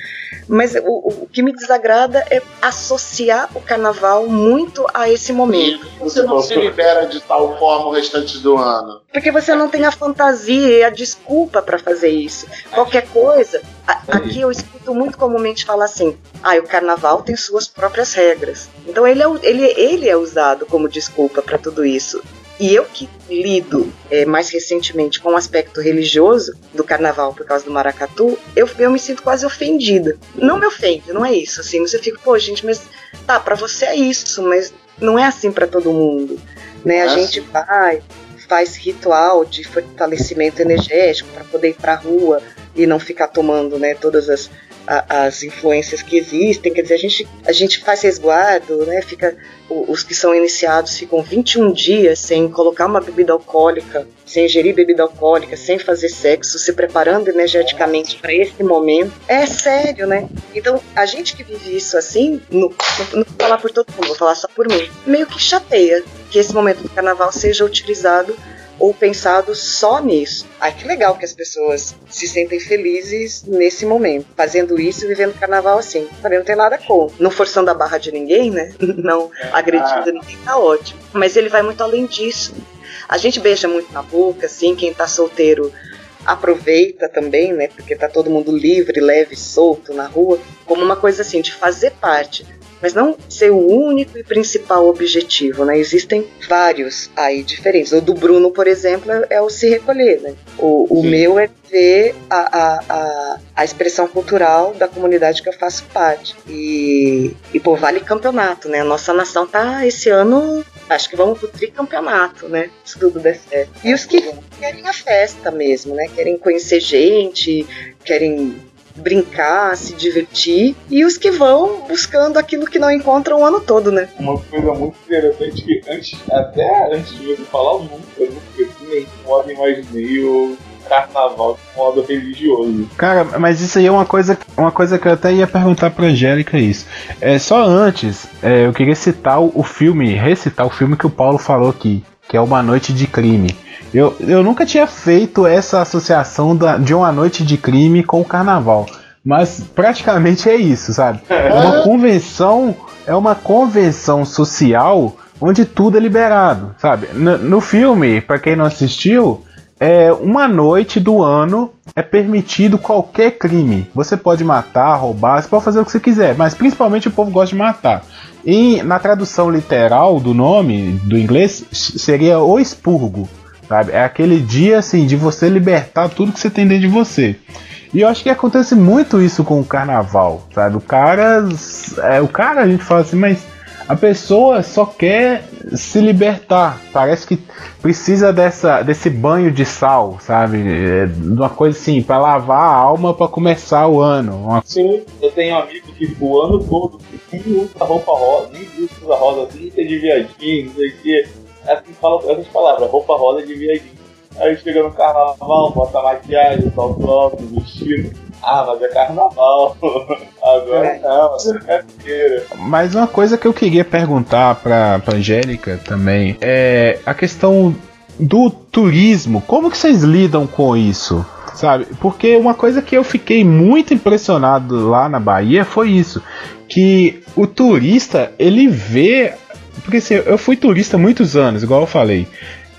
Mas o, o- o que me desagrada é associar o carnaval muito a esse momento. Você não se libera de tal forma o restante do ano. Porque você não tem a fantasia e a desculpa pra fazer isso. Qualquer coisa. a- aqui eu escuto muito comumente falar assim: ah, o carnaval tem suas próprias regras. Então ele é, ele, ele é usado como desculpa pra tudo isso. E eu que lido eh, mais recentemente com o aspecto religioso do carnaval por causa do maracatu, eu, eu me sinto quase ofendida. Não me ofende, não é isso, assim, mas eu fico, pô, gente, mas tá, pra você é isso, mas não é assim pra todo mundo. Né? A É gente vai, faz ritual de fortalecimento energético para poder ir para a rua e não ficar tomando né, todas as, a- as influências que existem. Quer dizer, a gente, a gente faz resguardo, né, fica, os que são iniciados ficam 21 dias sem colocar uma bebida alcoólica, sem ingerir bebida alcoólica, sem fazer sexo, se preparando energeticamente para esse momento. É sério, né? Então, a gente que vive isso assim, não vou falar por todo mundo, vou falar só por mim, meio que chateia que esse momento do carnaval seja utilizado ou pensado só nisso. Ai, que legal que as pessoas se sentem felizes nesse momento, fazendo isso e vivendo carnaval assim. Também não tem nada com. Não forçando a barra de ninguém, né? Não agredindo ninguém, tá ótimo. Mas ele vai muito além disso. A gente beija muito na boca, assim, quem tá solteiro aproveita também, né? Porque tá todo mundo livre, leve, solto na rua, como uma coisa assim, de fazer parte. Mas não ser o único e principal objetivo, né? Existem vários aí diferentes. O do Bruno, por exemplo, é, é o se recolher, né? O, o meu é ver a, a, a, a expressão cultural da comunidade que eu faço parte. E, e pô, vale campeonato, né? A nossa nação tá esse ano, acho que vamos pro tricampeonato, né? Se tudo der certo. E os que querem a festa mesmo, né? Querem conhecer gente, querem brincar, se divertir, e os que vão buscando aquilo que não encontram o ano todo, né? Uma coisa muito interessante que antes, até antes de você falar o número, eu nunca em nenhum modo imaginei o carnaval de modo religioso. Cara, mas isso aí é uma coisa, uma coisa que eu até ia perguntar pra Angélica isso. É, só antes, é, eu queria citar o, o filme, recitar o filme que o Paulo falou aqui, que é Uma Noite de Crime. Eu, eu nunca tinha feito essa associação da- de uma noite de crime com o carnaval. Mas praticamente é isso, sabe? É uma convenção, é uma convenção social onde tudo é liberado, sabe? No, no filme, para quem não assistiu, é uma noite do ano é permitido qualquer crime. Você pode matar, roubar, você pode fazer o que você quiser, mas principalmente o povo gosta de matar. E na tradução literal do nome do inglês seria o expurgo, sabe? É aquele dia assim de você libertar tudo que você tem dentro de você. E eu acho que acontece muito isso com o carnaval, sabe? O cara, é, o cara a gente fala assim, mas a pessoa só quer se libertar. Parece que precisa dessa, desse banho de sal, sabe? É, uma coisa assim, para lavar a alma para começar o ano. Uma... Sim, eu tenho um amigo que o ano todo nem usa roupa rosa, nem usa rosa assim, é de viadinho, não sei o que. É assim fala essas palavras, roupa rosa de viadinho. Aí chega no carnaval, bota maquiagem, salto alto, vestido. Ah, mas é carnaval. Agora é. não, é brincadeira. Mas uma coisa que eu queria perguntar pra, pra Angélica também é a questão do turismo. Como que vocês lidam com isso? Sabe? Porque uma coisa que eu fiquei muito impressionado lá na Bahia foi isso. Que o turista, ele vê. Porque assim, eu fui turista há muitos anos, igual eu falei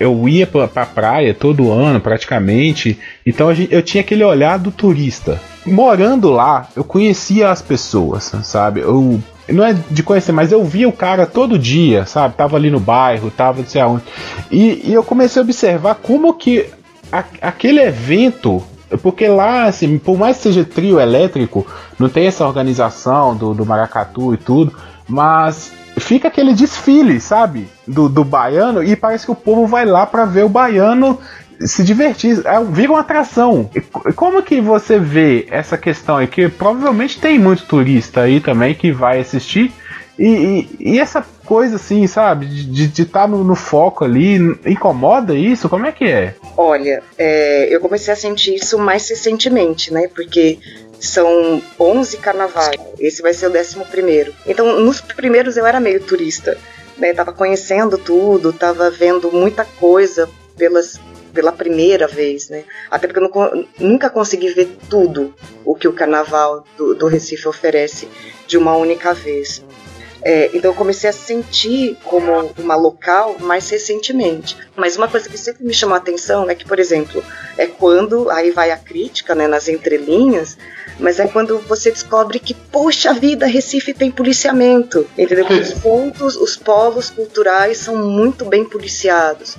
eu ia pra, pra praia todo ano, praticamente. Então gente, eu tinha aquele olhar do turista. Morando lá, eu conhecia as pessoas, sabe? Eu, não é de conhecer, mas eu via o cara todo dia, sabe? Tava ali no bairro, tava não sei aonde. E, e eu comecei a observar como que a, aquele evento porque lá, assim, por mais que seja trio elétrico, não tem essa organização do, do maracatu e tudo, mas fica aquele desfile, sabe? Do, do baiano, e parece que o povo vai lá para ver o baiano se divertir, é, vira uma atração. E como que você vê essa questão aí? Que provavelmente tem muito turista aí também que vai assistir. E, e, e essa coisa assim, sabe, de estar tá no, no, foco ali, incomoda isso? Como é que é? Olha, é, eu comecei a sentir isso mais recentemente, né? Porque são 11 carnavais. Esse vai ser o 11 primeiro. Então, nos primeiros eu era meio turista. Né? Tava conhecendo tudo, tava vendo muita coisa pelas, pela primeira vez, né? Até porque eu não, nunca consegui ver tudo o que o carnaval do, do Recife oferece de uma única vez. É, então eu comecei a sentir como uma local mais recentemente. Mas uma coisa que sempre me chamou a atenção é que, por exemplo, é quando aí vai a crítica, né, nas entrelinhas, mas é quando você descobre que, poxa vida, Recife tem policiamento, entendeu? Os pontos, os polos culturais são muito bem policiados.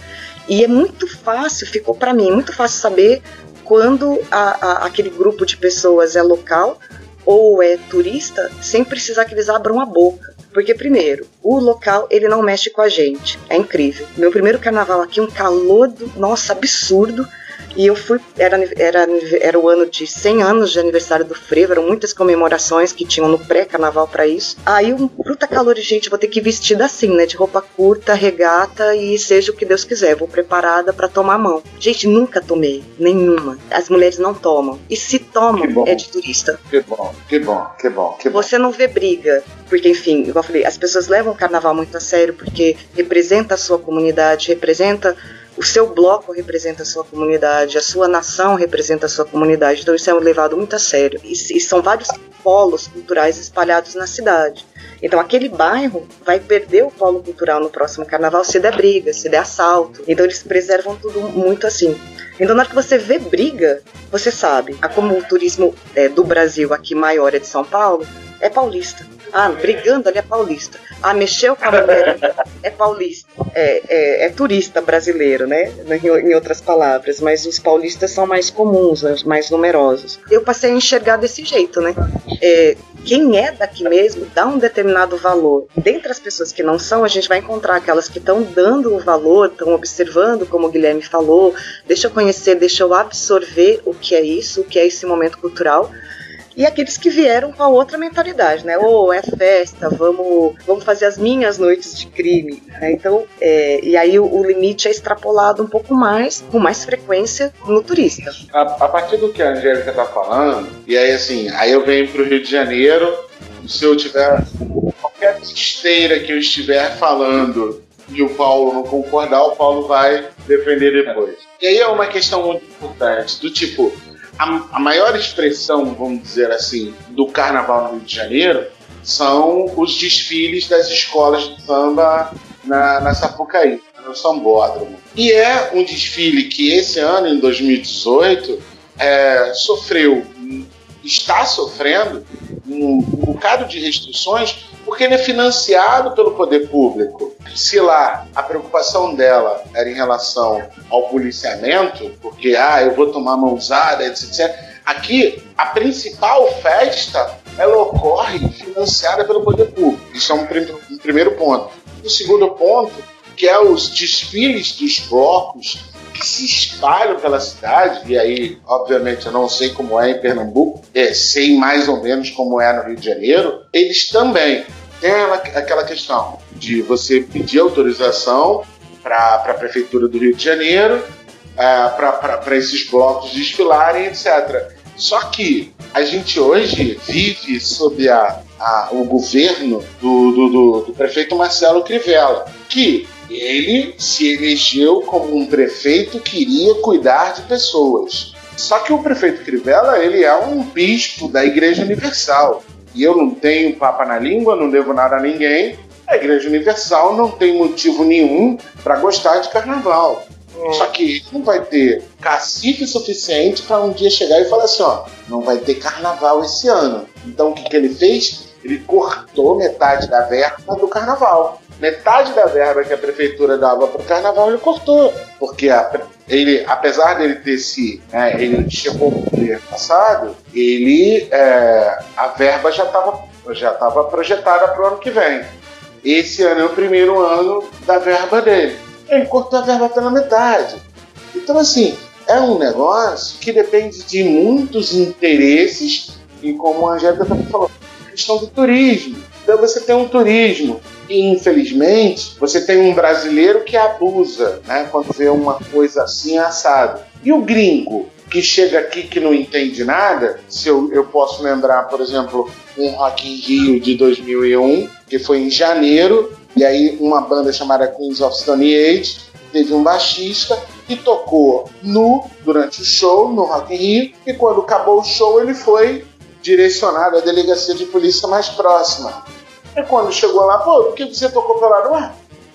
E é muito fácil, ficou para mim, muito fácil saber quando a, a, aquele grupo de pessoas é local ou é turista, sem precisar que eles abram a boca. Porque, primeiro, o local ele não mexe com a gente. É incrível. Meu primeiro carnaval aqui, um calor do. Nossa, absurdo. E eu fui, era, era, era o ano de 100 anos de aniversário do Frevo, eram muitas comemorações que tinham no pré-carnaval para isso. Aí um puta calor de gente, vou ter que ir vestida assim, né? De roupa curta, regata e seja o que Deus quiser. Vou preparada para tomar a mão. Gente, nunca tomei, nenhuma. As mulheres não tomam. E se tomam, é de turista. Que bom, que bom, que bom, que bom. Você não vê briga, porque enfim, igual eu falei, as pessoas levam o carnaval muito a sério porque representa a sua comunidade, representa o seu bloco representa a sua comunidade, a sua nação representa a sua comunidade. Então isso é levado muito a sério. E, e são vários polos culturais espalhados na cidade. Então aquele bairro vai perder o polo cultural no próximo carnaval se der briga, se der assalto. Então eles preservam tudo muito assim. Então na hora que você vê briga, você sabe, a como o turismo é, do Brasil aqui maior é de São Paulo, é paulista. Ah, brigando ali é paulista. Ah, mexeu com a mulher é paulista. É, é, é, turista brasileiro, né? Em, outras palavras. Mas os paulistas são mais comuns, né? mais numerosos. Eu passei a enxergar desse jeito, né? É, quem é daqui mesmo dá um determinado valor. Dentre as pessoas que não são, a gente vai encontrar aquelas que estão dando o valor, estão observando, como o Guilherme falou, deixa eu conhecer, deixa eu absorver o que é isso, o que é esse momento cultural e aqueles que vieram com a outra mentalidade, né? Ou oh, é festa, vamos, vamos fazer as minhas noites de crime. Né? Então, é, e aí o, o, limite é extrapolado um pouco mais, com mais frequência no turista. A, a partir do que a Angélica está falando, e aí assim, aí eu venho para o Rio de Janeiro, se eu tiver qualquer esteira que eu estiver falando e o Paulo não concordar, o Paulo vai defender depois. E aí é uma questão muito importante, do tipo, a, a maior expressão, vamos dizer assim, do carnaval no Rio de Janeiro são os desfiles das escolas de samba na, na Sapucaí, no Sambódromo. E é um desfile que esse ano, em 2018, é, sofreu, está sofrendo um, um bocado de restrições porque ele é financiado pelo poder público. Se lá a preocupação dela era em relação ao policiamento, porque ah, eu vou tomar mãozada, etc. Aqui, a principal festa ela ocorre financiada pelo poder público. Isso é um, prim um primeiro ponto. O segundo ponto, que é os desfiles dos blocos que se espalham pela cidade, e aí, obviamente, eu não sei como é em Pernambuco, é, sei mais ou menos como é no Rio de Janeiro, eles também têm aquela questão de você pedir autorização para a Prefeitura do Rio de Janeiro, é, para esses blocos desfilarem, etc. Só que a gente hoje vive sob a, a, o governo do, do, do, do prefeito Marcelo Crivella, que ele se elegeu como um prefeito que iria cuidar de pessoas. Só que o prefeito Crivella, ele é um bispo da Igreja Universal. E eu não tenho papa na língua, não devo nada a ninguém. A Igreja Universal não tem motivo nenhum para gostar de carnaval. Hum. Só que ele não vai ter cacife suficiente para um dia chegar e falar assim: ó, não vai ter carnaval esse ano. Então o que, que ele fez? Ele cortou metade da verba do carnaval. Metade da verba que a prefeitura dava para o carnaval ele cortou. Porque a, ele, apesar dele ter se. É, ele chegou no poder passado, ele. É, a verba já estava já tava projetada para o ano que vem. Esse ano é o primeiro ano da verba dele ele cortou a verba pela metade. Então, assim, é um negócio que depende de muitos interesses, e como a Angélica também falou, questão do turismo. Então, você tem um turismo infelizmente, você tem um brasileiro que abusa né, quando vê uma coisa assim assado. E o gringo, que chega aqui que não entende nada, se eu, eu posso lembrar, por exemplo, um Rock in Rio de 2001, que foi em janeiro, e aí uma banda chamada Queens of Stone Age teve um baixista que tocou nu durante o show no Rock in Rio e quando acabou o show ele foi direcionado à delegacia de polícia mais próxima. E quando chegou lá, pô, por que você tocou pelado? Ué,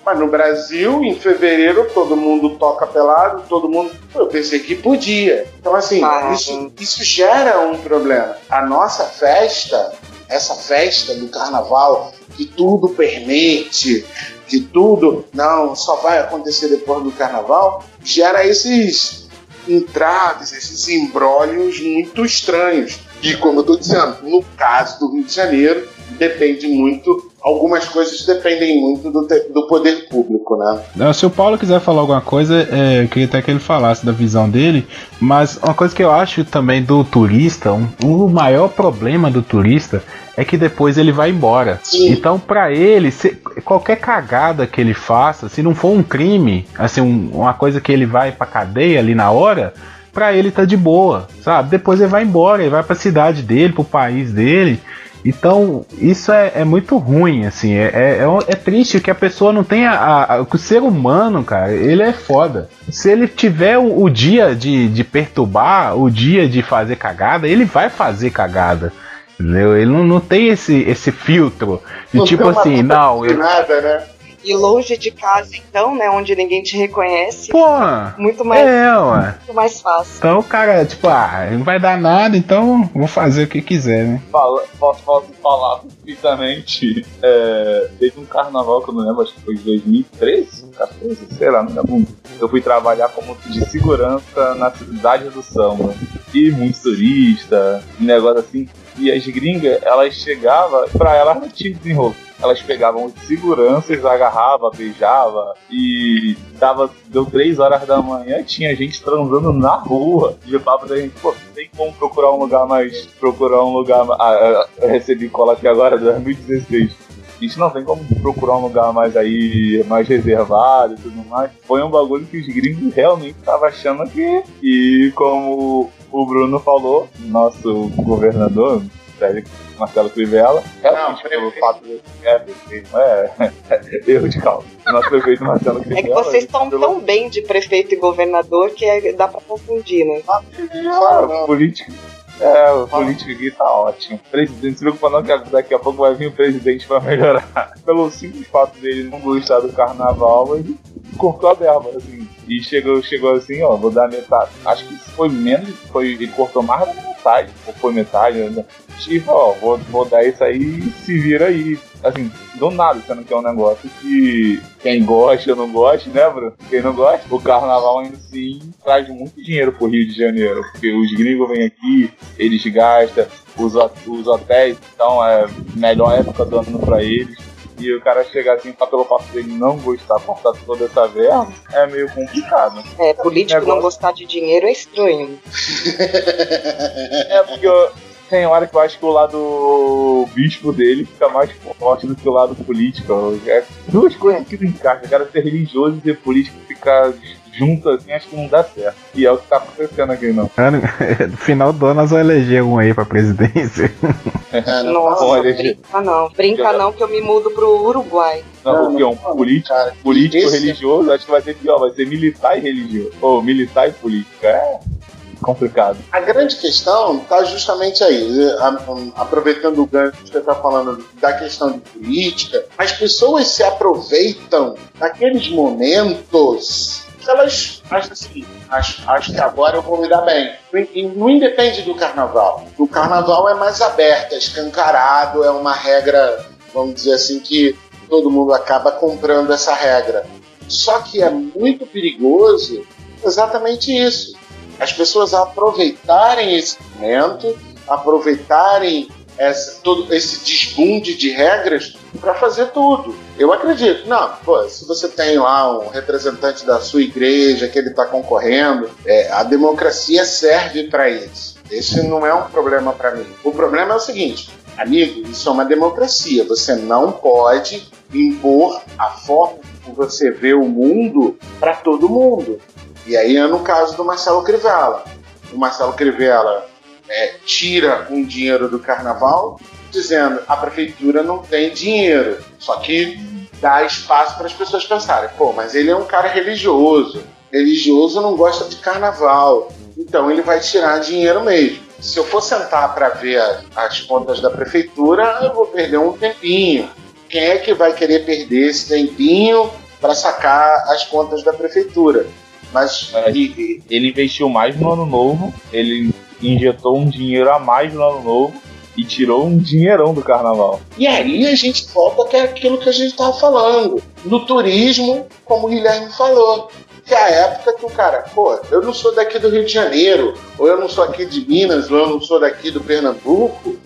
mas no Brasil, em fevereiro, todo mundo toca pelado, todo mundo. Eu pensei que podia. Então, assim, ah, isso, isso gera um problema. A nossa festa, essa festa do carnaval, que tudo permite, que tudo não só vai acontecer depois do carnaval, gera esses entraves, esses embrólios muito estranhos. E como eu estou dizendo, no caso do Rio de Janeiro, depende muito algumas coisas dependem muito do, do poder público, né? Se o Paulo quiser falar alguma coisa, é, eu queria até que ele falasse da visão dele, mas uma coisa que eu acho também do turista, um, um maior problema do turista é que depois ele vai embora. Sim. Então, para ele, se, qualquer cagada que ele faça, se não for um crime, assim, um, uma coisa que ele vai pra cadeia ali na hora, pra ele tá de boa, sabe? Depois ele vai embora, ele vai pra cidade dele, pro país dele. Então, isso é, é muito ruim, assim. É, é, é, é triste que a pessoa não tenha. A, a, o ser humano, cara, ele é foda. Se ele tiver o, o, dia de, de perturbar, o dia de fazer cagada, ele vai fazer cagada. Entendeu? Ele não, não tem esse, esse filtro de não tipo assim, não. Eu, nada, né? E longe de casa, então, né? Onde ninguém te reconhece. Pô, muito mais, é, ué. muito mais fácil. Então o cara, tipo, ah, não vai dar nada, então vou fazer o que quiser, né? Fala, posso, posso falar perfeitamente. É, teve um carnaval que eu não lembro, acho que foi de 2013, 14, sei lá, não lembro. Eu fui trabalhar como de segurança na cidade do samba. E muito turista, um negócio assim. E as gringas, elas chegavam, pra elas não tinha desenrolo elas pegavam os seguranças, agarrava, beijava e dava, deu três horas da manhã, tinha gente transando na rua. De papo da gente, pô, tem como procurar um lugar mais. Procurar um lugar mais. Ah, eu recebi cola aqui agora, 2016. A gente não tem como procurar um lugar mais aí, mais reservado e tudo mais. Foi um bagulho que os gringos realmente estavam achando que. E como o Bruno falou, nosso governador, Marcelo Crivella. Realmente, Não, pelo prefeito. fato de. É, prefeito, não é. Erro de cálculo. Nosso prefeito Marcelo É Crivella. que vocês estão pelo- tão bem de prefeito e governador que é- dá pra confundir, né? Ah, política. É, o político aqui tá ótimo. Presidente, se preocupa não que daqui a pouco vai vir o presidente pra melhorar. Pelo simples fato dele não gostar do carnaval, ele cortou a verba, assim. E chegou, chegou assim, ó, vou dar metade. Acho que foi menos, foi, ele cortou mais da metade, ou foi metade, né? Tipo, ó, vou, vou dar isso aí se vira aí. Assim, do nada, sendo que é um negócio que quem gosta ou não gosta, né, Bruno? Quem não gosta, o carnaval em si traz muito dinheiro pro Rio de Janeiro. Porque os gringos vêm aqui, eles gastam, os, os hotéis, então é melhor época do ano pra eles. E o cara chegar assim, só pelo fato dele não gostar, cortar toda essa verba, é meio complicado. É, político não Negócio. gostar de dinheiro é estranho. É porque eu, tem hora que eu acho que o lado bispo dele fica mais forte do que o lado político. É duas coisas que não encaixam. O cara ser religioso e ser político ficar junto assim, acho que não dá certo. E é o que tá acontecendo aqui, não. Ano- No final do ano nós vamos eleger um aí pra presidência. É, não, Nossa, Olha, brinca não. Brinca não que eu me mudo pro Uruguai. Não, Não, porque é um não, político, cara, político esse- religioso, acho que vai ser pior, vai ser militar e religioso. Ou militar e político. É complicado. A grande questão está justamente aí, a- a- aproveitando o gancho que você está falando da questão de política, as pessoas se aproveitam daqueles momentos elas acham assim, acho, acho que agora eu vou me dar bem. Não independe do carnaval. O carnaval é mais aberto, é escancarado, é uma regra, vamos dizer assim, que todo mundo acaba comprando essa regra. Só que é muito perigoso exatamente isso as pessoas aproveitarem esse momento, aproveitarem essa, todo esse desbunde de regras para fazer tudo. Eu acredito. Não, pô, se você tem lá um representante da sua igreja que ele está concorrendo, é, a democracia serve para isso. Esse não é um problema para mim. O problema é o seguinte, amigo, isso é uma democracia. Você não pode impor a forma como você vê o mundo para todo mundo. E aí é no caso do Marcelo Crivella. O Marcelo Crivella é, tira um dinheiro do carnaval, dizendo a prefeitura não tem dinheiro. Só que dá espaço para as pessoas pensarem, pô, mas ele é um cara religioso. Religioso não gosta de carnaval. Então ele vai tirar dinheiro mesmo. Se eu for sentar para ver as contas da prefeitura, eu vou perder um tempinho. Quem é que vai querer perder esse tempinho para sacar as contas da prefeitura? Mas Ele investiu mais no ano novo, ele injetou um dinheiro a mais no ano novo e tirou um dinheirão do carnaval. E aí a gente volta que é aquilo que a gente estava falando. No turismo, como o Guilherme falou. Que é a época que o cara, pô, eu não sou daqui do Rio de Janeiro, ou eu não sou aqui de Minas, ou eu não sou daqui do Pernambuco.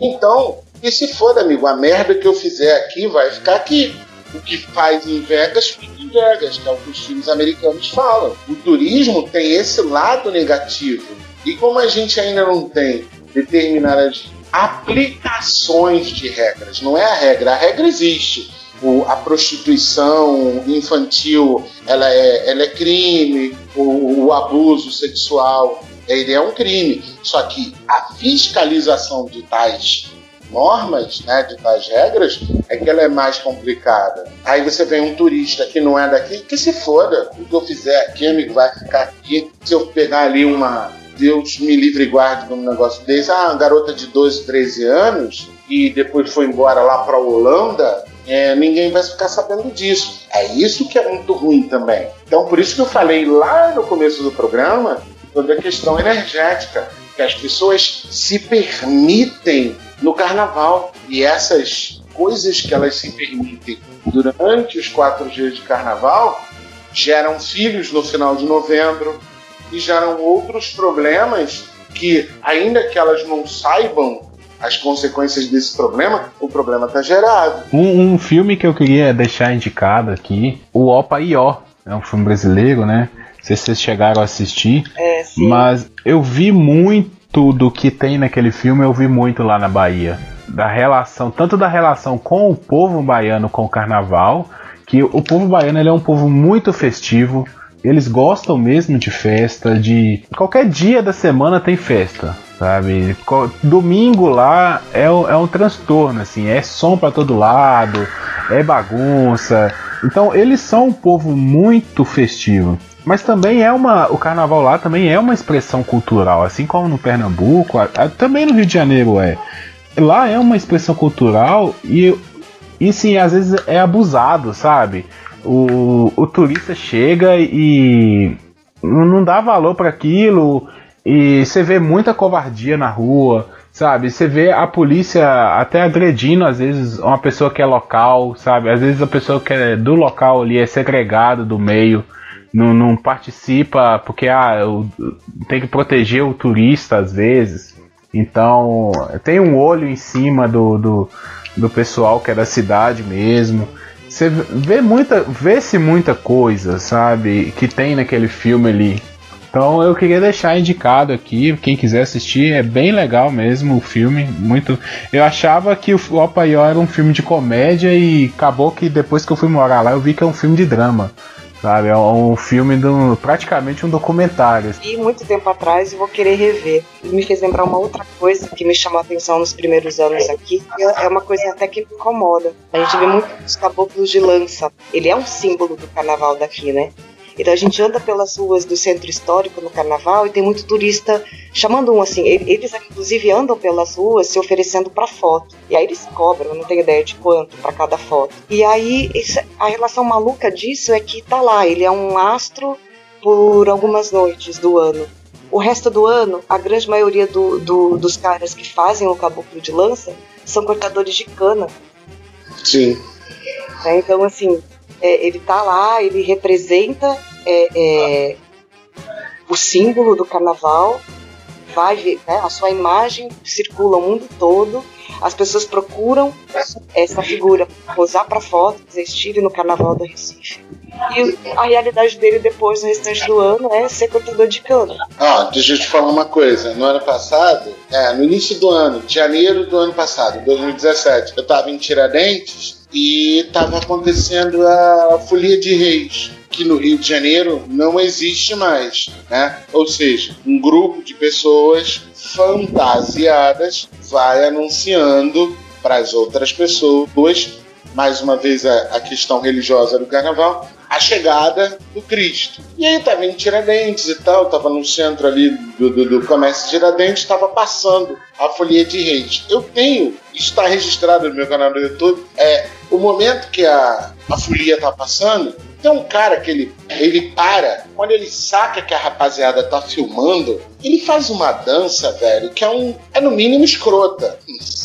Então, e se for, amigo, a merda que eu fizer aqui vai ficar aqui. O que faz em Vegas, fica em Vegas, que é o que os filmes americanos falam. O turismo tem esse lado negativo. E como a gente ainda não tem determinadas aplicações de regras, não é a regra, a regra existe. O- a prostituição infantil ela é, ela é crime, o, o abuso sexual ele é um crime. Só que a fiscalização de tais normas, né, de tais regras, é que ela é mais complicada. Aí você vem um turista que não é daqui, que se foda. O que eu fizer aqui, amigo, vai ficar aqui. Se eu pegar ali uma. Deus me livre e guarde num negócio desse. Ah, uma garota de 12, 13 anos e depois foi embora lá pra Holanda, é, ninguém vai ficar sabendo disso. É isso que é muito ruim também. Então, por isso que eu falei lá no começo do programa sobre a questão energética, que as pessoas se permitem no carnaval. E essas coisas que elas se permitem durante os quatro dias de carnaval geram filhos no final de novembro e geram outros problemas que, ainda que elas não saibam as consequências desse problema, o problema está gerado. Um, um filme que eu queria deixar indicado aqui, o Opa e Ó. É um filme brasileiro, né? Não sei se vocês chegaram a assistir, É, sim. mas eu vi muito do que tem naquele filme, eu vi muito lá na Bahia. Da relação, tanto da relação com o povo baiano com o carnaval, que o povo baiano ele é um povo muito festivo, eles gostam mesmo de festa, de qualquer dia da semana tem festa, sabe? Domingo lá é, um- é um transtorno, assim, é som pra todo lado, é bagunça. Então eles são um povo muito festivo. Mas também é uma. O carnaval lá também é uma expressão cultural, assim como no Pernambuco, a- a- também no Rio de Janeiro é. Lá é uma expressão cultural e, e sim, às vezes é abusado, sabe? O, o turista chega e não dá valor para aquilo e você vê muita covardia na rua, sabe? Você vê a polícia até agredindo às vezes uma pessoa que é local, sabe? Às vezes a pessoa que é do local ali é segregada do meio, não, não participa porque ah, tem que proteger o turista às vezes. Então tem um olho em cima do, do, do pessoal que é da cidade mesmo. Você vê muita, vê-se muita coisa, sabe, que tem naquele filme ali. Então eu queria deixar indicado aqui, quem quiser assistir, é bem legal mesmo o filme, muito. Eu achava que o Opaió era um filme de comédia e acabou que depois que eu fui morar lá eu vi que é um filme de drama, sabe? É um filme do, praticamente um documentário. E muito tempo atrás e vou querer rever. Me fez lembrar uma outra coisa que me chamou a atenção nos primeiros anos aqui. É uma coisa até que me incomoda. A gente vê muito os caboclos de lança. Ele é um símbolo do carnaval daqui, né? Então a gente anda pelas ruas do centro histórico no carnaval e tem muito turista chamando um assim. Eles inclusive andam pelas ruas se oferecendo para foto. E aí eles cobram, eu não tenho ideia de quanto para cada foto. E aí a relação maluca disso é que tá lá, ele é um astro por algumas noites do ano. O resto do ano, a grande maioria do- do- dos caras que fazem o caboclo de lança são cortadores de cana. Sim. né? Então, assim, é, ele tá lá, ele representa é, é, o símbolo do carnaval, vai ver, né, a sua imagem circula o mundo todo, as pessoas procuram essa figura posar para foto, dizer estive no carnaval do Recife. E a realidade dele depois, no restante do ano, é ser cortador de cana. Ó, deixa eu te falar uma coisa. No ano passado, é, no início do ano, de janeiro do ano passado, 2017, eu tava em Tiradentes e tava acontecendo a Folia de Reis, que no Rio de Janeiro não existe mais, né? Ou seja, um grupo de pessoas fantasiadas vai anunciando para as outras pessoas, mais uma vez a, a questão religiosa do carnaval, a chegada do Cristo. E aí tava em Tiradentes e tal, tava no centro ali do, do, do comércio de Tiradentes, tava passando a Folia de Reis. Eu tenho, está registrado no meu canal do YouTube, é o momento que a, a folia tá passando, tem um cara que ele, ele para, quando ele saca que a rapaziada tá filmando, ele faz uma dança, velho, que é um. É no mínimo escrota.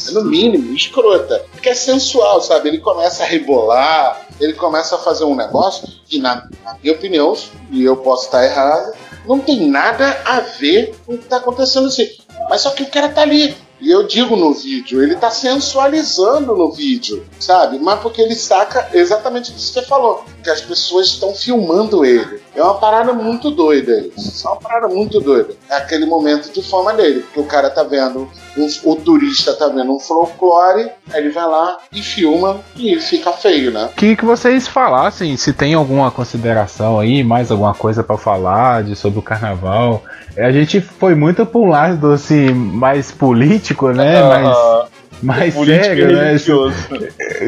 É no mínimo escrota. Porque é sensual, sabe? Ele começa a rebolar, ele começa a fazer um negócio que, na, na minha opinião, e eu posso estar errado, não tem nada a ver com o que tá acontecendo assim. Mas só que o cara tá ali. E eu digo no vídeo, ele tá sensualizando no vídeo, sabe? Mas porque ele saca exatamente o que você falou, que as pessoas estão filmando ele. É uma parada muito doida isso. É uma parada muito doida. É aquele momento de fama dele, porque o cara tá vendo, um- o turista tá vendo um folclore, aí ele vai lá e filma e fica feio, né? Queria que vocês falassem se tem alguma consideração aí, mais alguma coisa pra falar de, sobre o carnaval. A gente foi muito pra um lado assim, mais político, né? mais Ah, mais sério, né? religioso.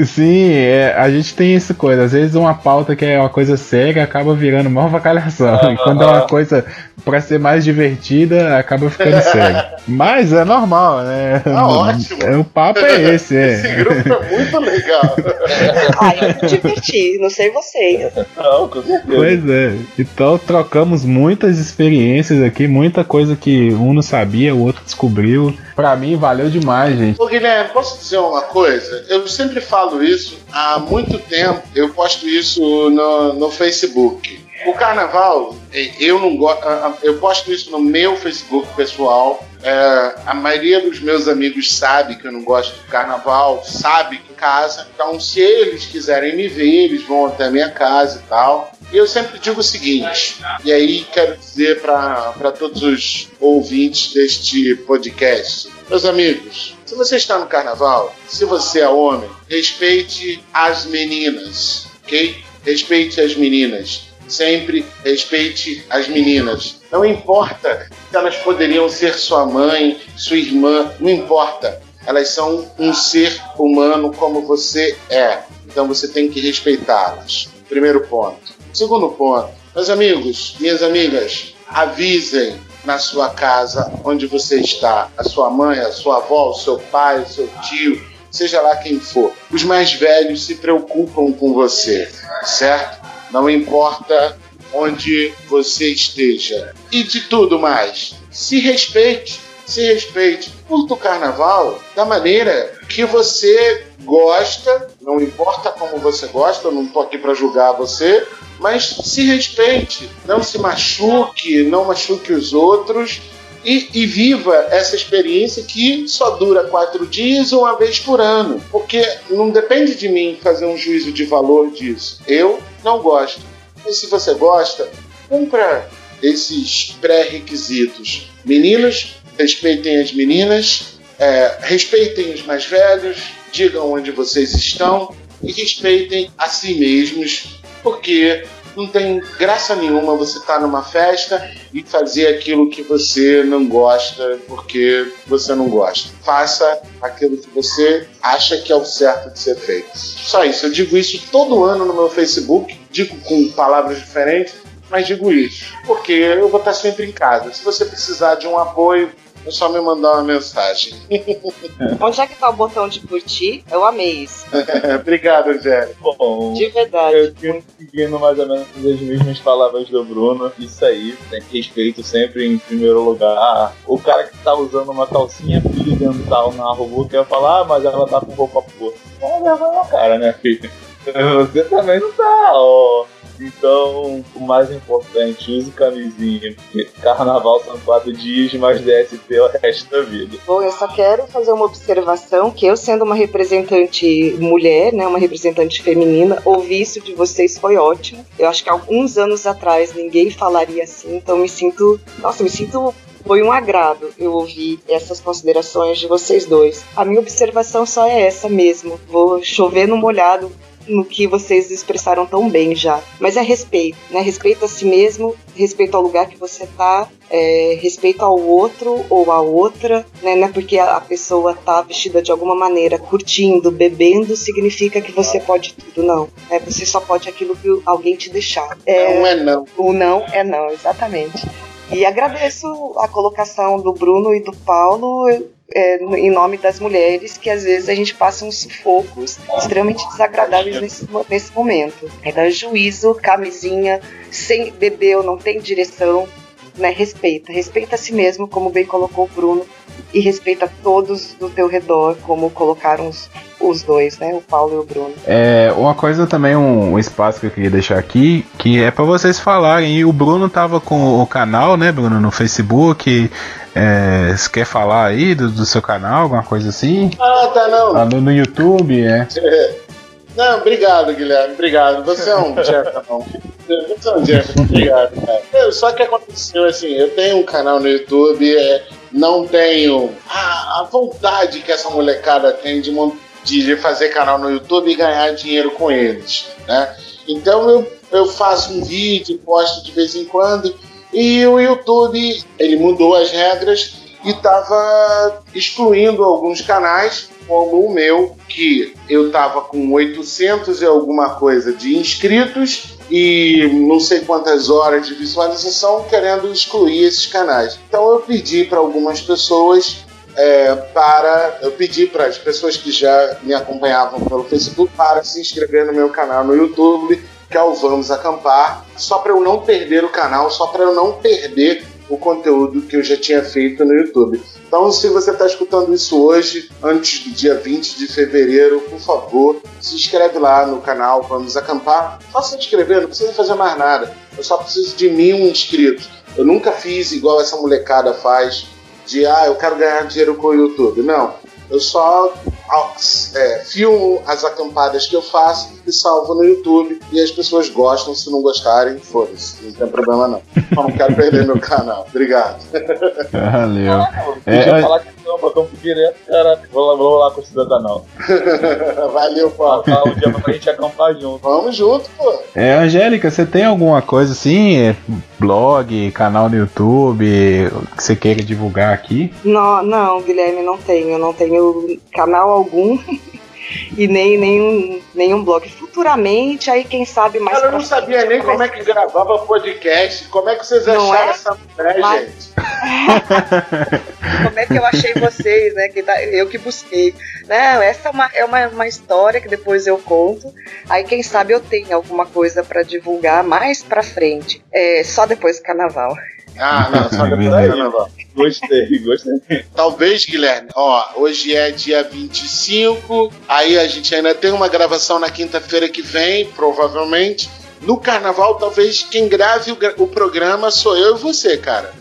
Sim, é, a gente tem essa coisa. Às vezes uma pauta que é uma coisa séria acaba virando uma vacalhação. e quando é uma coisa pra ser mais divertida, acaba ficando séria. Mas é normal, né? Tá ótimo. É, o papo é esse, Esse é. grupo é muito legal. Ah, eu me diverti, não sei vocês. Não, com certeza. Pois é. Então trocamos muitas experiências aqui, muita coisa que um não sabia, o outro descobriu. Pra mim valeu demais, gente. Ô Guilherme, posso dizer uma coisa? Eu sempre falo isso há muito tempo. Eu posto isso no, no Facebook. O carnaval, eu não gosto. Eu posto isso no meu Facebook pessoal. É, a maioria dos meus amigos sabe que eu não gosto de carnaval, sabe que casa. Então, se eles quiserem me ver, eles vão até a minha casa e tal. E eu sempre digo o seguinte, e aí quero dizer para todos os ouvintes deste podcast: meus amigos, se você está no carnaval, se você é homem, respeite as meninas, ok? Respeite as meninas. Sempre respeite as meninas. Não importa se elas poderiam ser sua mãe, sua irmã, não importa. Elas são um ser humano como você é. Então você tem que respeitá-las. Primeiro ponto. Segundo ponto, meus amigos, minhas amigas, avisem na sua casa onde você está, a sua mãe, a sua avó, o seu pai, o seu tio, seja lá quem for. Os mais velhos se preocupam com você, certo? Não importa onde você esteja. E de tudo mais, se respeite, se respeite. Curta o carnaval da maneira que você gosta, não importa como você gosta, eu não tô aqui para julgar você, mas se respeite, não se machuque, não machuque os outros e, e, viva essa experiência que só dura quatro dias uma vez por ano. Porque não depende de mim fazer um juízo de valor disso. Eu não gosto. E se você gosta, cumpra esses pré-requisitos. Meninos, respeitem as meninas, é, respeitem os mais velhos, digam onde vocês estão e respeitem a si mesmos, porque não tem graça nenhuma você estar tá numa festa e fazer aquilo que você não gosta porque você não gosta. Faça aquilo que você acha que é o certo de ser feito. Só isso. Eu digo isso todo ano no meu Facebook, digo com palavras diferentes, mas digo isso porque eu vou estar sempre em casa. Se você precisar de um apoio, é só me mandar uma mensagem. Onde é que tá o botão de curtir? Eu amei isso. Obrigado. Bom, De verdade. eu tinha seguindo mais ou menos as mesmas palavras do Bruno. Isso aí, tem respeito sempre em primeiro lugar. O cara que tá usando uma calcinha fio dental na rua quer falar, ah, mas ela tá com roupa porra. Não na cara, né, filho? Você também não tá, ó. Então, o mais importante, use camisinha, carnaval são quatro dias, mas DST é o resto da vida. Bom, eu só quero fazer uma observação que eu, sendo uma representante mulher, né, uma representante feminina, ouvir isso de vocês foi ótimo. Eu acho que alguns anos atrás ninguém falaria assim, então me sinto, nossa, me sinto foi um agrado eu ouvir essas considerações de vocês dois. A minha observação só é essa mesmo. Vou chover no molhado no que vocês expressaram tão bem já. Mas é respeito, né? Respeito a si mesmo, respeito ao lugar que você tá, é, respeito ao outro ou à outra, né? Não é porque a pessoa tá vestida de alguma maneira, curtindo, bebendo, significa que você pode tudo, não. É, você só pode aquilo que alguém te deixar. É, Não é não. o não é não, exatamente. E agradeço a colocação do Bruno e do Paulo é, em nome das mulheres, que às vezes a gente passa uns sufocos extremamente desagradáveis nesse, nesse momento. É dar juízo, camisinha, sem bebeu, não tem direção, né? Respeita. Respeita a si mesmo, como bem colocou o Bruno, e respeita todos do teu redor, como colocaram os, os dois, né? O Paulo e o Bruno. É, uma coisa também, um, um espaço que eu queria deixar aqui, que é pra vocês falarem. E o Bruno tava com o canal, né, Bruno, no Facebook. É, você quer falar aí do, do seu canal, alguma coisa assim? Ah, tá, não. Ah, no, no YouTube, é. Não, obrigado, Guilherme. Obrigado. Você é um Jefferson. Você é um Jefferson. Obrigado, cara. Só que aconteceu assim, eu tenho um canal no YouTube, é, não tenho a, a vontade que essa molecada tem de, de fazer canal no YouTube e ganhar dinheiro com eles, né? Então eu, eu faço um vídeo, posto de vez em quando, e o YouTube, ele mudou as regras e estava excluindo alguns canais, como o meu, que eu estava com 800 e alguma coisa de inscritos e não sei quantas horas de visualização, querendo excluir esses canais. Então eu pedi para algumas pessoas é, para eu pedi para as pessoas que já me acompanhavam pelo Facebook para se inscrever no meu canal no YouTube, que é o Vamos Acampar, só para eu não perder o canal, só para eu não perder o conteúdo que eu já tinha feito no YouTube. Então, se você está escutando isso hoje, antes do dia 20 de fevereiro, por favor, se inscreve lá no canal Vamos Acampar. Só se inscrever, não precisa fazer mais nada. Eu só preciso de mil inscritos. Eu nunca fiz igual essa molecada faz, de ah, eu quero ganhar dinheiro com o YouTube. Não. Eu só é, filmo as acampadas que eu faço e salvo no YouTube. E as pessoas gostam, se não gostarem, foda-se. Não tem problema não. Eu não quero perder meu canal. Obrigado. Valeu. Podia É, falar que direto, lá, construir o canal. Valeu, Paulo. Um dia pra gente acampar junto. Vamos junto, pô. É, Angélica, você tem alguma coisa assim, é, blog, canal no YouTube, que você queira divulgar aqui? Não, não, Guilherme, não tenho. Não tenho canal algum e nem nenhum, nenhum blog. Futuramente, aí quem sabe mais. Eu não sabia nem como é que gravava podcast. Como é que vocês Não acharam é? essa mulher, Mas- gente? Como é que eu achei vocês, né? Que tá- eu que busquei. Não, essa é, uma, é uma, uma história que depois eu conto. Aí quem sabe eu tenho alguma coisa pra divulgar mais pra frente. É, só depois do carnaval. Ah, não, só Beleza. do carnaval. Gostei, gostei. Talvez, Guilherme, ó, hoje é dia 25, aí a gente ainda tem uma gravação na quinta-feira que vem, provavelmente. No carnaval, talvez quem grave o, o programa sou eu e você, cara.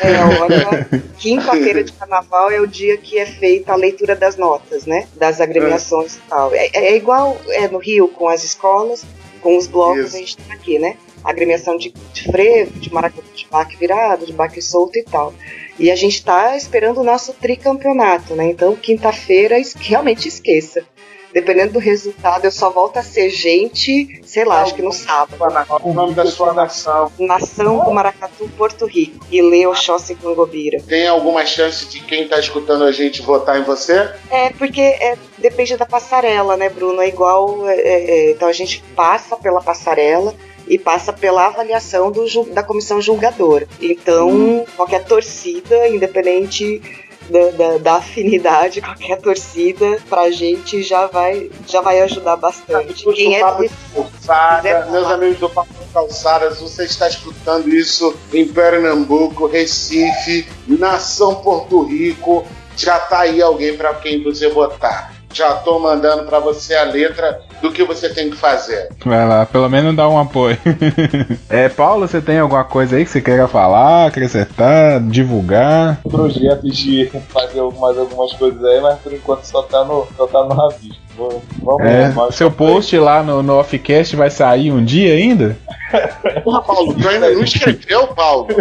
É, olha, quinta-feira de carnaval é o dia que é feita a leitura das notas, né? Das agremiações e tal. É, é igual é, no Rio com as escolas, com os blocos, Isso. a gente tem aqui, né? Agremiação de, de frevo, de maracatu, de baque virado, de baque solto e tal. E a gente tá esperando o nosso tricampeonato, né? Então, quinta-feira, es- realmente esqueça. Dependendo do resultado, eu só volto a ser gente, sei lá, acho que no sábado. O nome da sua nação. Nação do Maracatu, Porto Rico. E Lê Oxóssi Cangobira. Tem alguma chance de quem tá escutando a gente votar em você? É, porque é, depende da passarela, né, Bruno? É igual. é, é, então a gente passa pela passarela e passa pela avaliação do, da comissão julgadora. Então, qualquer torcida, independente da, da- da afinidade, qualquer torcida, pra gente já vai, já vai ajudar bastante. Quem é de- Calçada, meus amigos do Papo Calçadas, você está escutando isso em Pernambuco, Recife, Nação Porto Rico. Já tá aí alguém para quem você votar. Já tô mandando para você a letra do que você tem que fazer. Vai lá, pelo menos dá um apoio. é, Paulo, você tem alguma coisa aí que você queira falar, acrescentar, divulgar? Projetos de fazer mais algumas coisas aí, mas por enquanto só tá no, só tá no rabisco. Vou- Vamos É, mais seu post lá no, no Offcast vai sair um dia ainda? Porra, Paulo, tu ainda não escreveu, Paulo?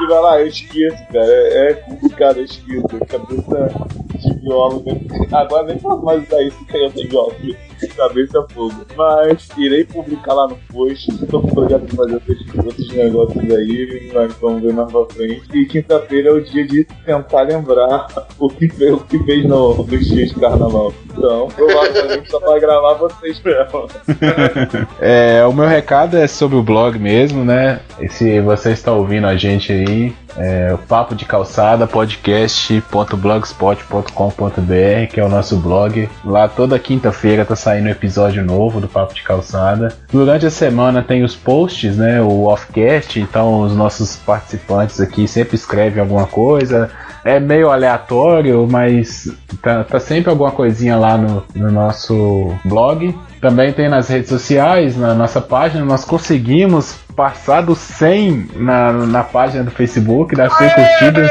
E vai lá, eu esqueço, cara. É, é complicado, eu esqueço. Cabeça de biólogo. Agora nem posso mais usar isso que eu tenho biólogo. Cabeça é fogo. Mas irei publicar lá no post. Estou com projeto de fazer outros negócios aí. Vamos ver mais pra frente. E quinta-feira é o dia de tentar lembrar o que fez, o que fez no, nos dias de carnaval. Então, provavelmente só vai gravar vocês mesmo. É, o meu recado é sobre o blog mesmo, né? E se você está ouvindo a gente aí, é Papo de Calçada podcast.blogspot.com.br, que é o nosso blog. Lá toda quinta-feira tá saindo episódio novo do Papo de Calçada. Durante a semana tem os posts, né? O offcast, então os nossos participantes aqui sempre escrevem alguma coisa. É meio aleatório, mas tá, tá sempre alguma coisinha lá no, no nosso blog. Também tem nas redes sociais, na nossa página. Nós conseguimos passar do 100 na, na página do Facebook, das 100 curtidas.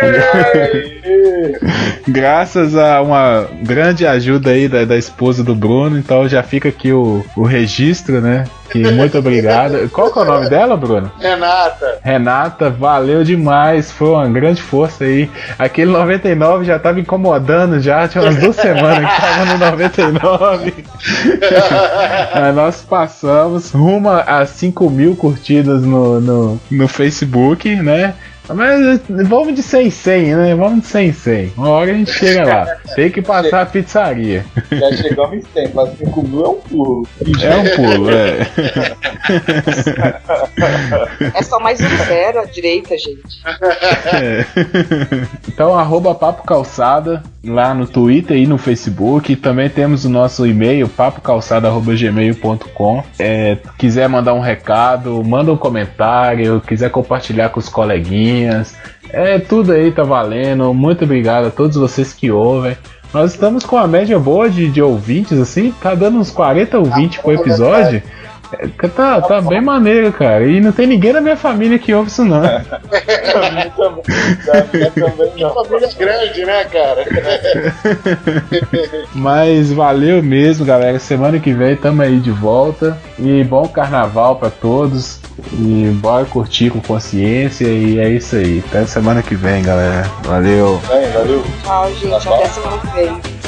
Graças a uma grande ajuda aí da, da esposa do Bruno. Então já fica aqui o, o registro, né? Que muito obrigado. Qual que é o nome dela, Bruno? Renata, Renata, valeu demais, foi uma grande força aí. Aquele 99 já tava incomodando já, tinha umas duas semanas que tava no 99. Aí nós passamos rumo a 5 mil curtidas no, no, no Facebook, né? Mas vamos de 100 em 100, né? Vamos de 100 em 100. Uma hora a gente chega lá. Tem que passar a pizzaria. Já chegamos em 100, mas 5 mil é um pulo. É um pulo, é. É só mais um zero à direita, gente. É. Então, arroba Papo Calçada lá no Twitter e no Facebook. Também temos o nosso e-mail, papocalçada.gmail.com. É, quiser mandar um recado, manda um comentário, quiser compartilhar com os coleguinhas. É, tudo aí tá valendo. Muito obrigado a todos vocês que ouvem. Nós estamos com uma média boa de, de ouvintes, assim, tá dando uns 40 ouvintes por episódio. Tá, tá bem maneiro, cara. E não tem ninguém na minha família que ouve isso, não. Mim também. Também não. Família grande, né, cara? Mas valeu mesmo, galera. Semana que vem tamo aí de volta. E bom carnaval pra todos. E bora curtir com consciência. E é isso aí. Até semana que vem, galera. Valeu. Bem, valeu. Tchau, gente. Até semana que vem.